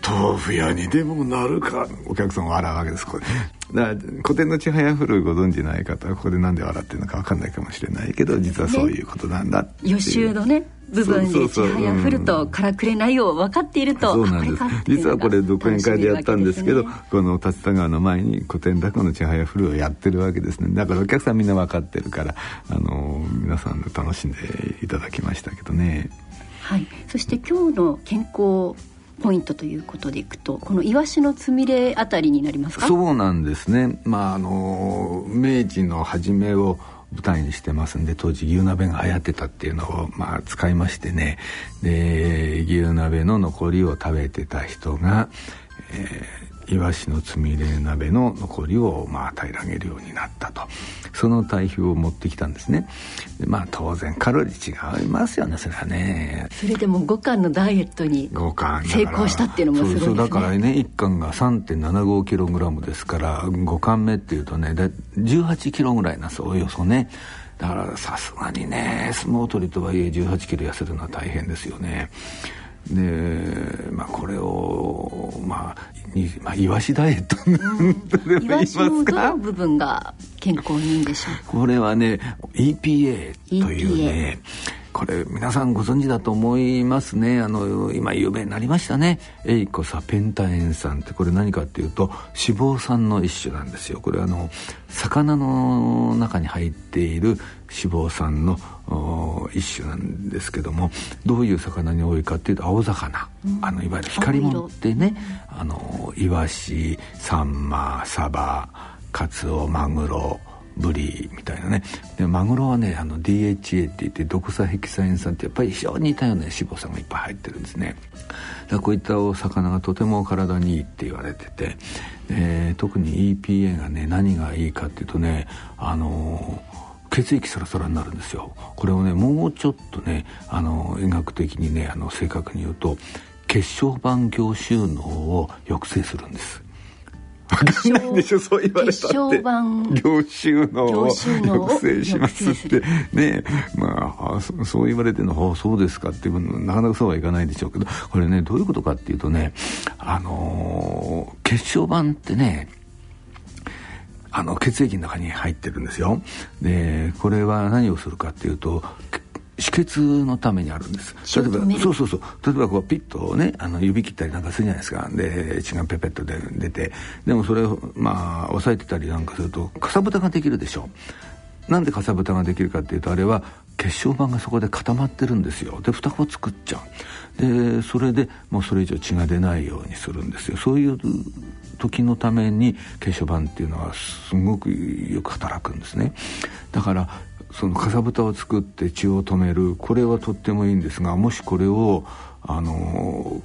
豆腐屋にでもなるか。お客さんは笑うわけですこれだから古典のちはやふるご存じない方はここでなんで笑ってるのか分かんないかもしれないけど実はそういうことなんだっていう。予習のね部分そうそうそう。で千早振るとからくれないを分かっているとそうなんです。実はこれ独演会でやったんですけど楽しめるわけこの竜田川の前に古典落語のちはやふるをやってるわけですねだからお客さんみんな分かってるからあの皆さんで楽しんでいただきましたけどねはい、そして今日の健康ポイントということでいくとこのイワシのつみれあたりになりますか？そうなんですね。まああの明治の初めを舞台にしてますんで当時牛鍋が流行ってたっていうのをまあ使いましてね。で牛鍋の残りを食べてた人が、えーイワシのつみれ鍋の残りをまあ平らげるようになったと。その対比を持ってきたんですね。でまあ当然カロリー違いますよねそれはね。それでも五貫のダイエットに成功したっていうのもすごいですね。そうそうだからね1貫が 3.75kg ですから5貫目っていうとねだ 18kg ぐらいなんですおよそね。だからさすがにね相撲取りとはいえ1 8キロ痩せるのは大変ですよね。でまあまあイワシダイエットとでも言いますイワシのどかの部分が健康にいいんでしょう？これはね EPA というねこれ皆さんご存知だと思いますね。あの今有名になりましたね。エイコサペンタエン酸ってこれ何かっていうと脂肪酸の一種なんですよ。これあの魚の中に入っている脂肪酸のお一種なんですけどもどういう魚に多いかっていうと青魚、あのいわゆる光り物ってねあのイワシサンマサバカツオマグロブリみたいなね。でマグロはねあの DHA って言って毒素ヘキサエン酸ってやっぱり非常に似たような脂肪酸がいっぱい入ってるんですね。だこういったお魚がとても体にいいって言われてて、えー特に EPA がね何がいいかっていうとねあのー血液サラサラになるんですよ。これをねもうちょっとねあの医学的にねあの正確に言うと血小板凝集能を抑制するんです。わかんないでしょそう言われたって。血小板凝集能を凝集能を抑制しますって。ねまああそそう言われてるのあそうですかっていうのなかなかそうはいかないでしょうけど。これねどういうことかっていうとねあのー血小板ってねあの血液の中に入ってるんですよ。でこれは何をするかっていうと止血のためにあるんです。例えばそうそうそう。例えばこうピッとねあの指切ったりなんかするじゃないですか。で血がペペッと出出て。でもそれをまあ押さえてたりなんかするとかさぶたができるでしょなんでかさぶたができるかっていうとあれは血小板がそこで固まってるんですよ。で双子作っちゃう。でそれでもうそれ以上血が出ないようにするんですよ。そういう時のために血小板っていうのはすごくよく働くんですね。だからそのかさぶたを作って血を止める。これはとってもいいんですがもしこれをあの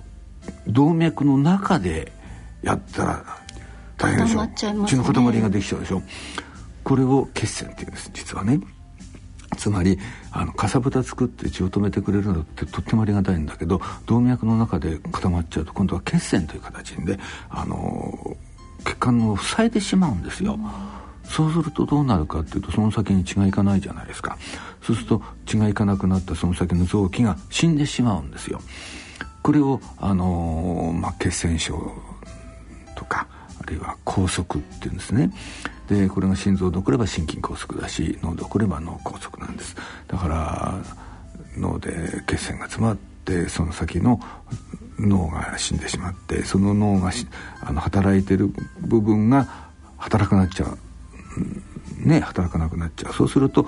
動脈の中でやったら大変でしょ、ね、血の塊ができちゃうでしょこれを血栓っていうんです実はね。つまりあのかさぶた作って血を止めてくれるのってとってもありがたいんだけど動脈の中で固まっちゃうと今度は血栓という形であの血管を塞いでしまうんですよ。うんそうするとどうなるかっていうとその先に血がいかないじゃないですか。そうすると血がいかなくなったその先の臓器が死んでしまうんですよ。これを、あのー、まあ、血栓症とかあるいは梗塞っていうんですね。でこれが心臓で起これば心筋梗塞だし脳で起これば脳梗塞なんです。だから脳で血栓が詰まってその先の脳が死んでしまってその脳があの働いてる部分が働かなくなっちゃうね、働かなくなっちゃう。そうすると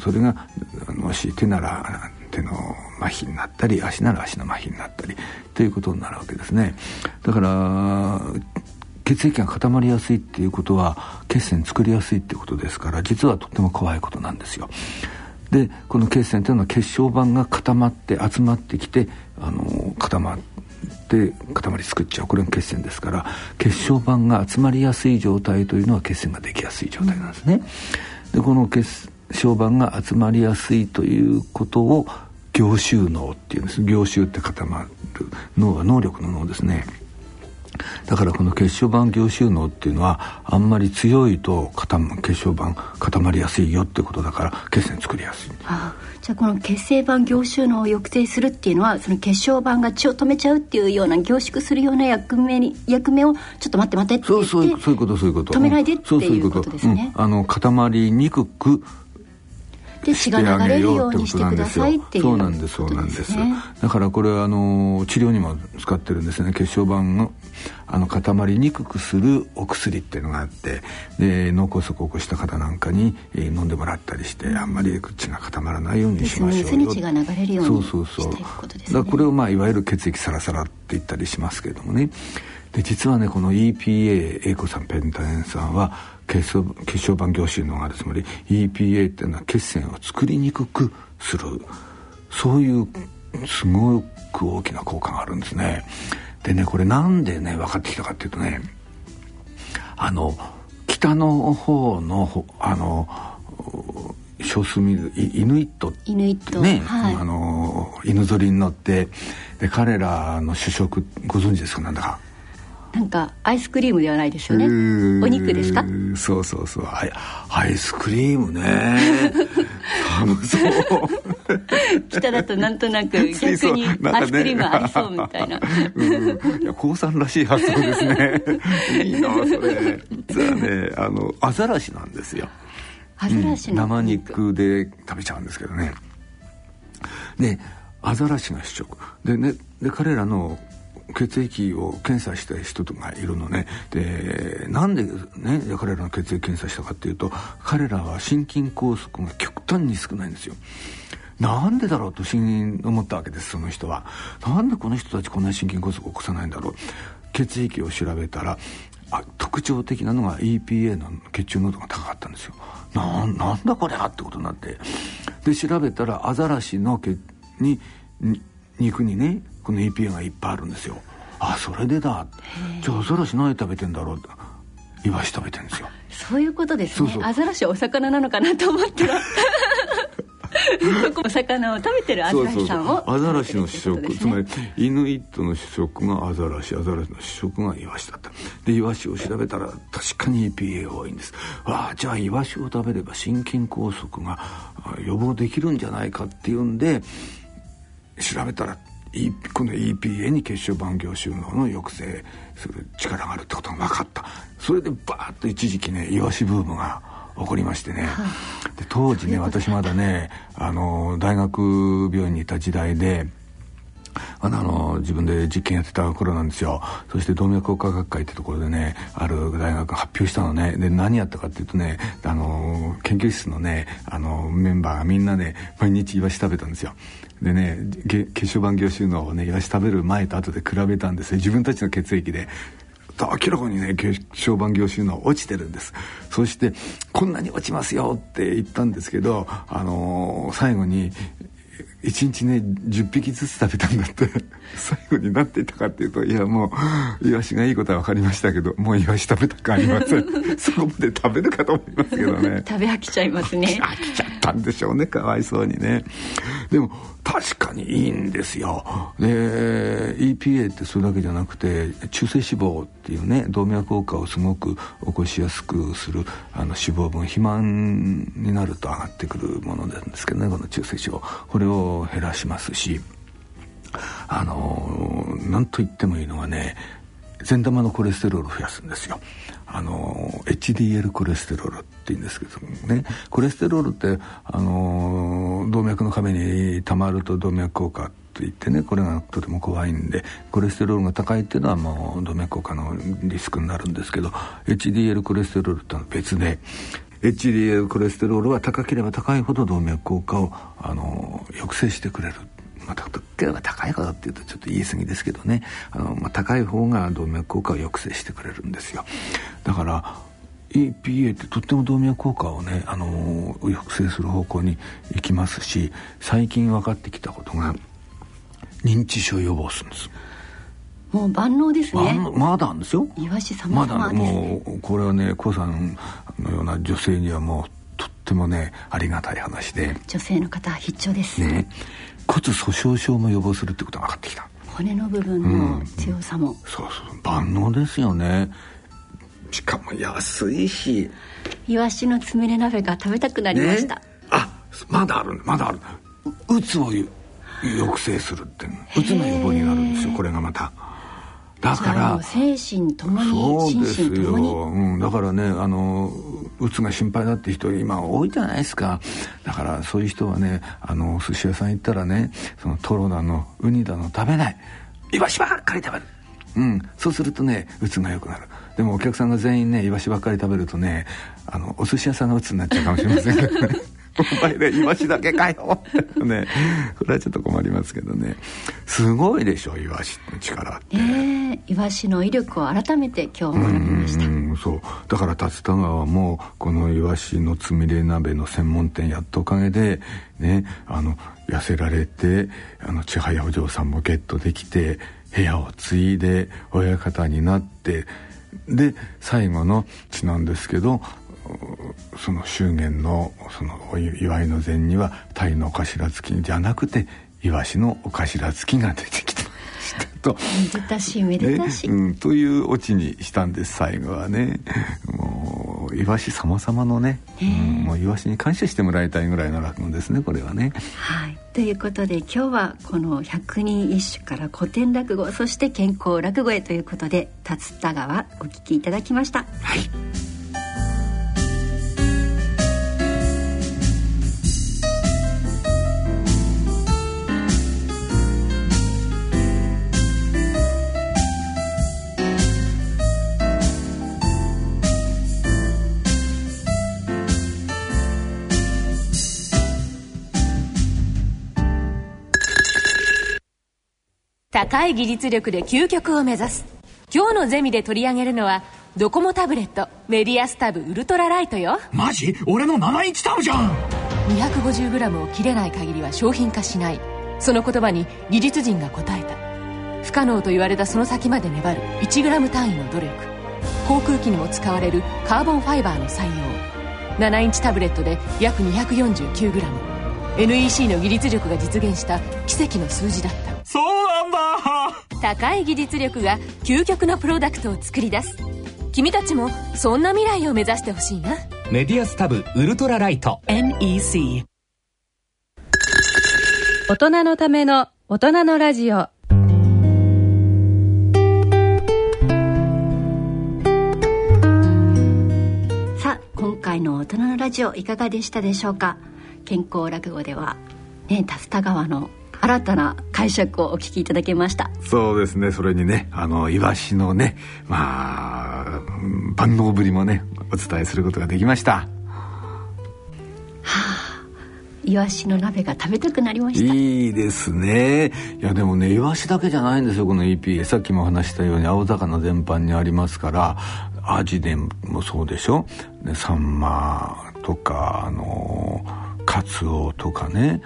それがもし手なら手の麻痺になったり足なら足の麻痺になったりということになるわけですね。だから血液が固まりやすいっていうことは血栓作りやすいっていうことですから実はとっても怖いことなんですよ。でこの血栓というのは血小板が固まって集まってきてあの固まってで塊作っちゃうこれが血栓ですから血小板が集まりやすい状態というのは血栓ができやすい状態なんですね。でこの血小板が集まりやすいということを凝集脳っていうんです凝集って固まる脳は能力の脳ですね。だからこの血小板凝集能っていうのはあんまり強いと固血小板固まりやすいよってことだから血栓作りやすい、ああじゃあこの血清板凝集能を抑制するっていうのはその血小板が血を止めちゃうっていうような凝縮するような役目に役目をちょっと待って待ってって言ってそうそうそういうことそういうこと。止めないでっていうことですね、うん、あの固まりにくくで血が流れるようにしてくださいっていうそうなんですそうなんです、だからこれはあの治療にも使ってるんですね。血小板のあの固まりにくくするお薬っていうのがあってで脳梗塞を起こした方なんかに、えー、飲んでもらったりしてあんまり血が固まらないようにしましょうよ。血が流れるようにそうそうそう。だからこれをまあいわゆる血液サラサラって言ったりしますけれどもねで実はねこの EPA 英子さんペンタエン酸は血小血小板凝集能があるつまり EPA っていうのは血栓を作りにくくする。そういうすごく大きな効果があるんですね。でねこれなんでね分かってきたかっていうとねあの北の方のあの少数民族イヌイットイヌイットね、はい、あの犬ぞりに乗ってで彼らの主食ご存知ですか？なんだかなんかアイスクリームではないですよね。お肉ですか？そうそうそう。アイアイスクリームね。寒そう。北だとなんとなく逆にアイスクリームありそうみたいな、うん、いや高さんらしい発想ですね。いいなそれ。実はねあのアザラシなんですよ。アザラシの、うん、生肉で食べちゃうんですけどね。でアザラシが主食。でねで彼らの血液を検査した人がいるのね。でなんでね彼らの血液検査したかっていうと彼らは心筋梗塞が極端に少ないんですよ。なんでだろうと不思議に思ったわけですその人は。なんでこの人たちこんなに心筋梗塞を起こさないんだろう。血液を調べたらあ特徴的なのが EPA の血中濃度が高かったんですよ。ななんだこれはってことになって。で調べたらアザラシの血に肉にねこの EPA がいっぱいあるんですよ。あそれでだ。じゃあアザラシ何食べてんだろう？イワシ食べてんですよ。そういうことですね。アザラシはお魚なのかなと思ったら お魚を食べてるアザラシさんをアザラシの主食、ね、つまりイヌイットの主食がアザラシアザラシの主食がイワシだった。でイワシを調べたら確かに EPA が多いんです。ああじゃあイワシを食べれば心筋梗塞が予防できるんじゃないかっていうんで調べたらこの EPA に血小板凝集能の抑制する力があるってことが分かった。それでバーッと一時期ねイワシブームが起こりましてね、はい、で当時ね私まだねあの大学病院にいた時代であの自分で実験やってた頃なんですよ。そして動脈硬化学会ってところでねある大学が発表したのね。で何やったかっていうとねあの研究室のねあのメンバーがみんなね毎日イワシ食べたんですよでね血小板凝集のをねイワシ食べる前と後で比べたんですよ自分たちの血液で明らかにね血小板凝集能落ちてるんです。そしてこんなに落ちますよって言ったんですけどあのー、最後に1日ね10匹ずつ食べたんだって。最後になっていたかっていうといやもうイワシがいいことは分かりましたけどもうイワシ食べたくありません。そこまで食べるかと思いますけどね。食べ飽きちゃいますね。飽きちゃったんでしょうねかわいそうにね。でも確かにいいんですよ。で EPA ってそれだけじゃなくて中性脂肪っていうね動脈硬化をすごく起こしやすくするあの脂肪分肥満になると上がってくるものなんですけどねこの中性脂肪。これを減らしますしあの何と言ってもいいのはね善玉のコレステロールを増やすんですよ。あの HDL コレステロールって言うんですけどもね。コレステロールってあの動脈の壁にたまると動脈硬化といってねこれがとても怖いんでコレステロールが高いっていうのはもう動脈硬化のリスクになるんですけど HDL コレステロールってのは別で HDL コレステロールは高ければ高いほど動脈硬化をあの抑制してくれる。まあ、高ければ高いほどっていうとちょっと言い過ぎですけどね。あの、まあ、高い方が動脈硬化を抑制してくれるんですよ。だから EPA ってとっても動脈硬化をね、あの抑制する方向に行きますし最近分かってきたことが認知症予防するんです。もう万能ですね。まだんですよ。イワシ様まだもうこれはねコさんのような女性にはもうとってもねありがたい話で。女性の方必聴です。ね骨粗鬆症も予防するってことが分かってきた。骨の部分の強さも、うん、そうそう。万能ですよね。しかも安いし。イワシのつみれ鍋が食べたくなりました、ね、あまだある。まだある。うつを抑制するって。うつの予防になるんですよ。これがまた。だから。精神ともにそうですよ、うん、だからねあのうつが心配だって人今多いじゃないですか。だからそういう人はねあの寿司屋さん行ったらねそのトロだのウニだの食べない。イワシばっかり食べる。うん。そうするとねうつが良くなる。でもお客さんが全員ねイワシばっかり食べるとねあのお寿司屋さんがうつになっちゃうかもしれません。けどね お前ねイワシだけかよね。これはちょっと困りますけどね。すごいでしょイワシの力って。えー、イワシの威力を改めて今日学びました。うんそう。だから竜田川もこのイワシのつみれ鍋の専門店やったおかげでねあの痩せられてあの千早お嬢さんもゲットできて部屋を継いで親方になってで最後の血なんですけどその祝言のそのお祝いの前には鯛の頭付きじゃなくてイワシのお頭付きが出てきてした。と めでたしめでたし、ね、うん、というオチにしたんです最後はね。もうイワシ様々のね、うん、もうイワシに感謝してもらいたいぐらいの落語ですねこれはね。はい。ということで今日はこの百人一首から古典落語そして健康落語へということで竜田川お聞きいただきました。はい高い技術力で究極を目指す。今日のゼミで取り上げるのはドコモタブレットメディアスタブウルトラライトよ。マジ？俺の7インチタブじゃん！250g を切れない限りは商品化しない。その言葉に技術陣が答えた。不可能と言われたその先まで粘る。1g 単位の努力。航空機にも使われるカーボンファイバーの採用。7インチタブレットで約 249g NEC の技術力が実現した奇跡の数字だったそうなんだ。高い技術力が究極のプロダクトを作り出す。君たちもそんな未来を目指してほしいな。メディアスタブウルトラライト。NEC 大人のための大人のラジオ。さあ今回の大人のラジオいかがでしたでしょうか？健康落語ではね竜田川の新たな解釈をお聞きいただけました。そうですね。それにねあのイワシのねまあ万能ぶりもねお伝えすることができました。はあイワシの鍋が食べたくなりました。いいですね。いやでもねイワシだけじゃないんですよこの EP さっきも話したように青魚全般にありますからアジでもそうでしょ？でサンマとかあのカツオとかね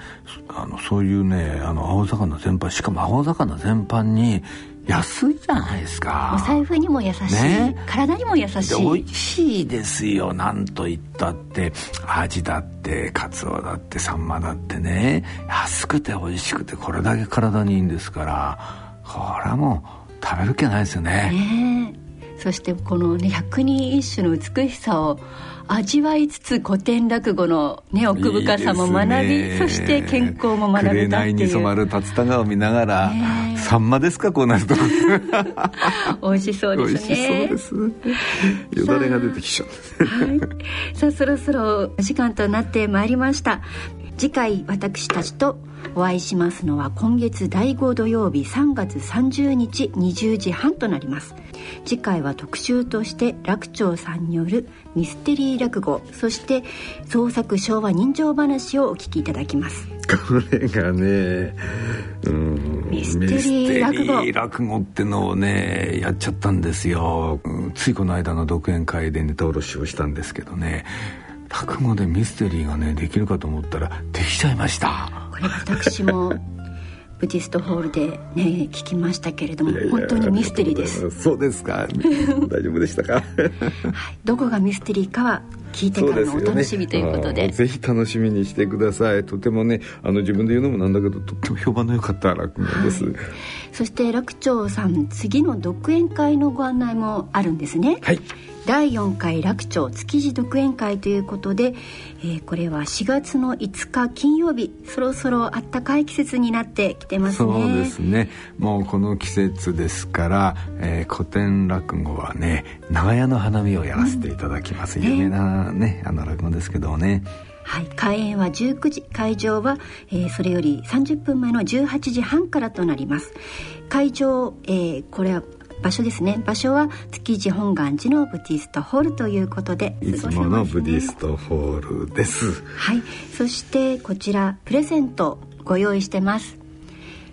あのそういうねあの青魚全般しかも青魚全般に安いじゃないですか。お財布にも優しい、ね、体にも優しい。美味しいですよ。なんと言ったってアジだってカツオだってサンマだってね。安くて美味しくてこれだけ体にいいんですからこれはもう食べる気ないですよね。ねそしてこのね百人一首の美しさを味わいつつ古典落語の、ね、奥深さも学びそして健康も学べたっていう。紅に染まる竜田川を見ながら、サンマですかこうなると。美味しそうですね。美味しそうです。よだれが出てきちゃう、はい、さあそろそろお時間となってまいりました次回私たちとお会いしますのは今月第5土曜日3月30日20時半となります。次回は特集として楽長さんによるミステリー落語そして創作昭和人情話をお聞きいただきます。これがねうんミステリー落語。落語ってのをねやっちゃったんですよ、ついこの間の独演会でネタ卸しをしたんですけどね落語でミステリーがねできるかと思ったらできちゃいました。これ私もブティストホールでね聞きましたけれども本当にミステリーです。そうですか。大丈夫でしたか、はい、どこがミステリーかは聞いてからのお楽しみということで、ね、ぜひ楽しみにしてください。とてもねあの自分で言うのもなんだけどとっても評判の良かった落語です、はい、そして楽長さん次の独演会のご案内もあるんですね。はい第4回楽町築地独演会ということで、えー、これは4月の5日金曜日そろそろあったかい季節になってきてますね。そうですね。もうこの季節ですから、えー、古典落語はね長屋の花見をやらせていただきます、うん、有名なねあの落語ですけどね。はい、開演は19時会場は、えー、それより30分前の18時半からとなります。会場、えー、これは場所ですね。場所は築地本願寺のブディストホールということでいつものブディストホールです。はい。そしてこちらプレゼントご用意してます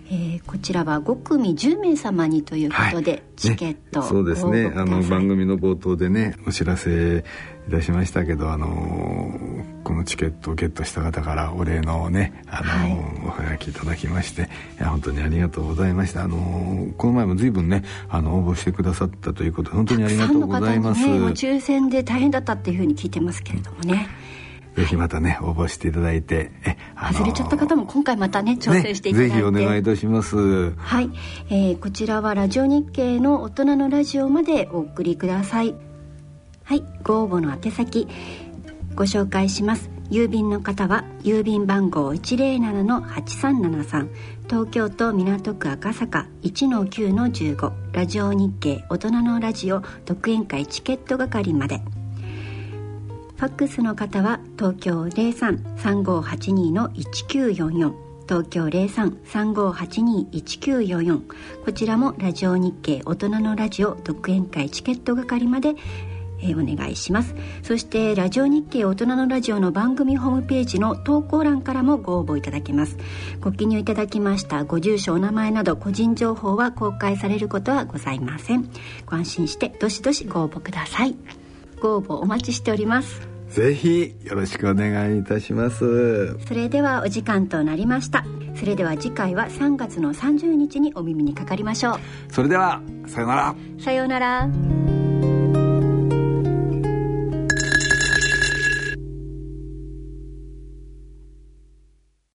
えー、こちらは5組10名様にということで、はい、チケット、ね、そうですね。あの番組の冒頭でねお知らせいたしましたけどあのー、このチケットをゲットした方からお礼のねあのーはい、おはがきいただきましていや本当にありがとうございました。あのー、この前も随分ねあの応募してくださったということで本当にありがとうございます、ね、抽選で大変だったっていうふうに聞いてますけれどもねぜひまたね応募していただいてえ、あのー、外れちゃった方も今回またね挑戦していただいて、ね、ぜひお願いいたします。はい、えー、こちらはラジオ日経の大人のラジオまでお送りください。はい。ご応募の宛先ご紹介します。郵便の方は郵便番号107-8373東京都港区赤坂1-9-15ラジオ日経大人のラジオ独演会チケット係までファックスの方は東京033582-1944東京0335821944こちらもラジオ日経大人のラジオ独演会チケット係まで、お願いします。そしてラジオ日経大人のラジオの番組ホームページの投稿欄からもご応募いただけます。ご記入いただきましたご住所お名前など個人情報は公開されることはございません。ご安心してどしどしご応募ください。ご応募お待ちしております。ぜひよろしくお願いいたします。それではお時間となりました。それでは次回は3月の30日にお耳にかかりましょう。それではさようなら。さようなら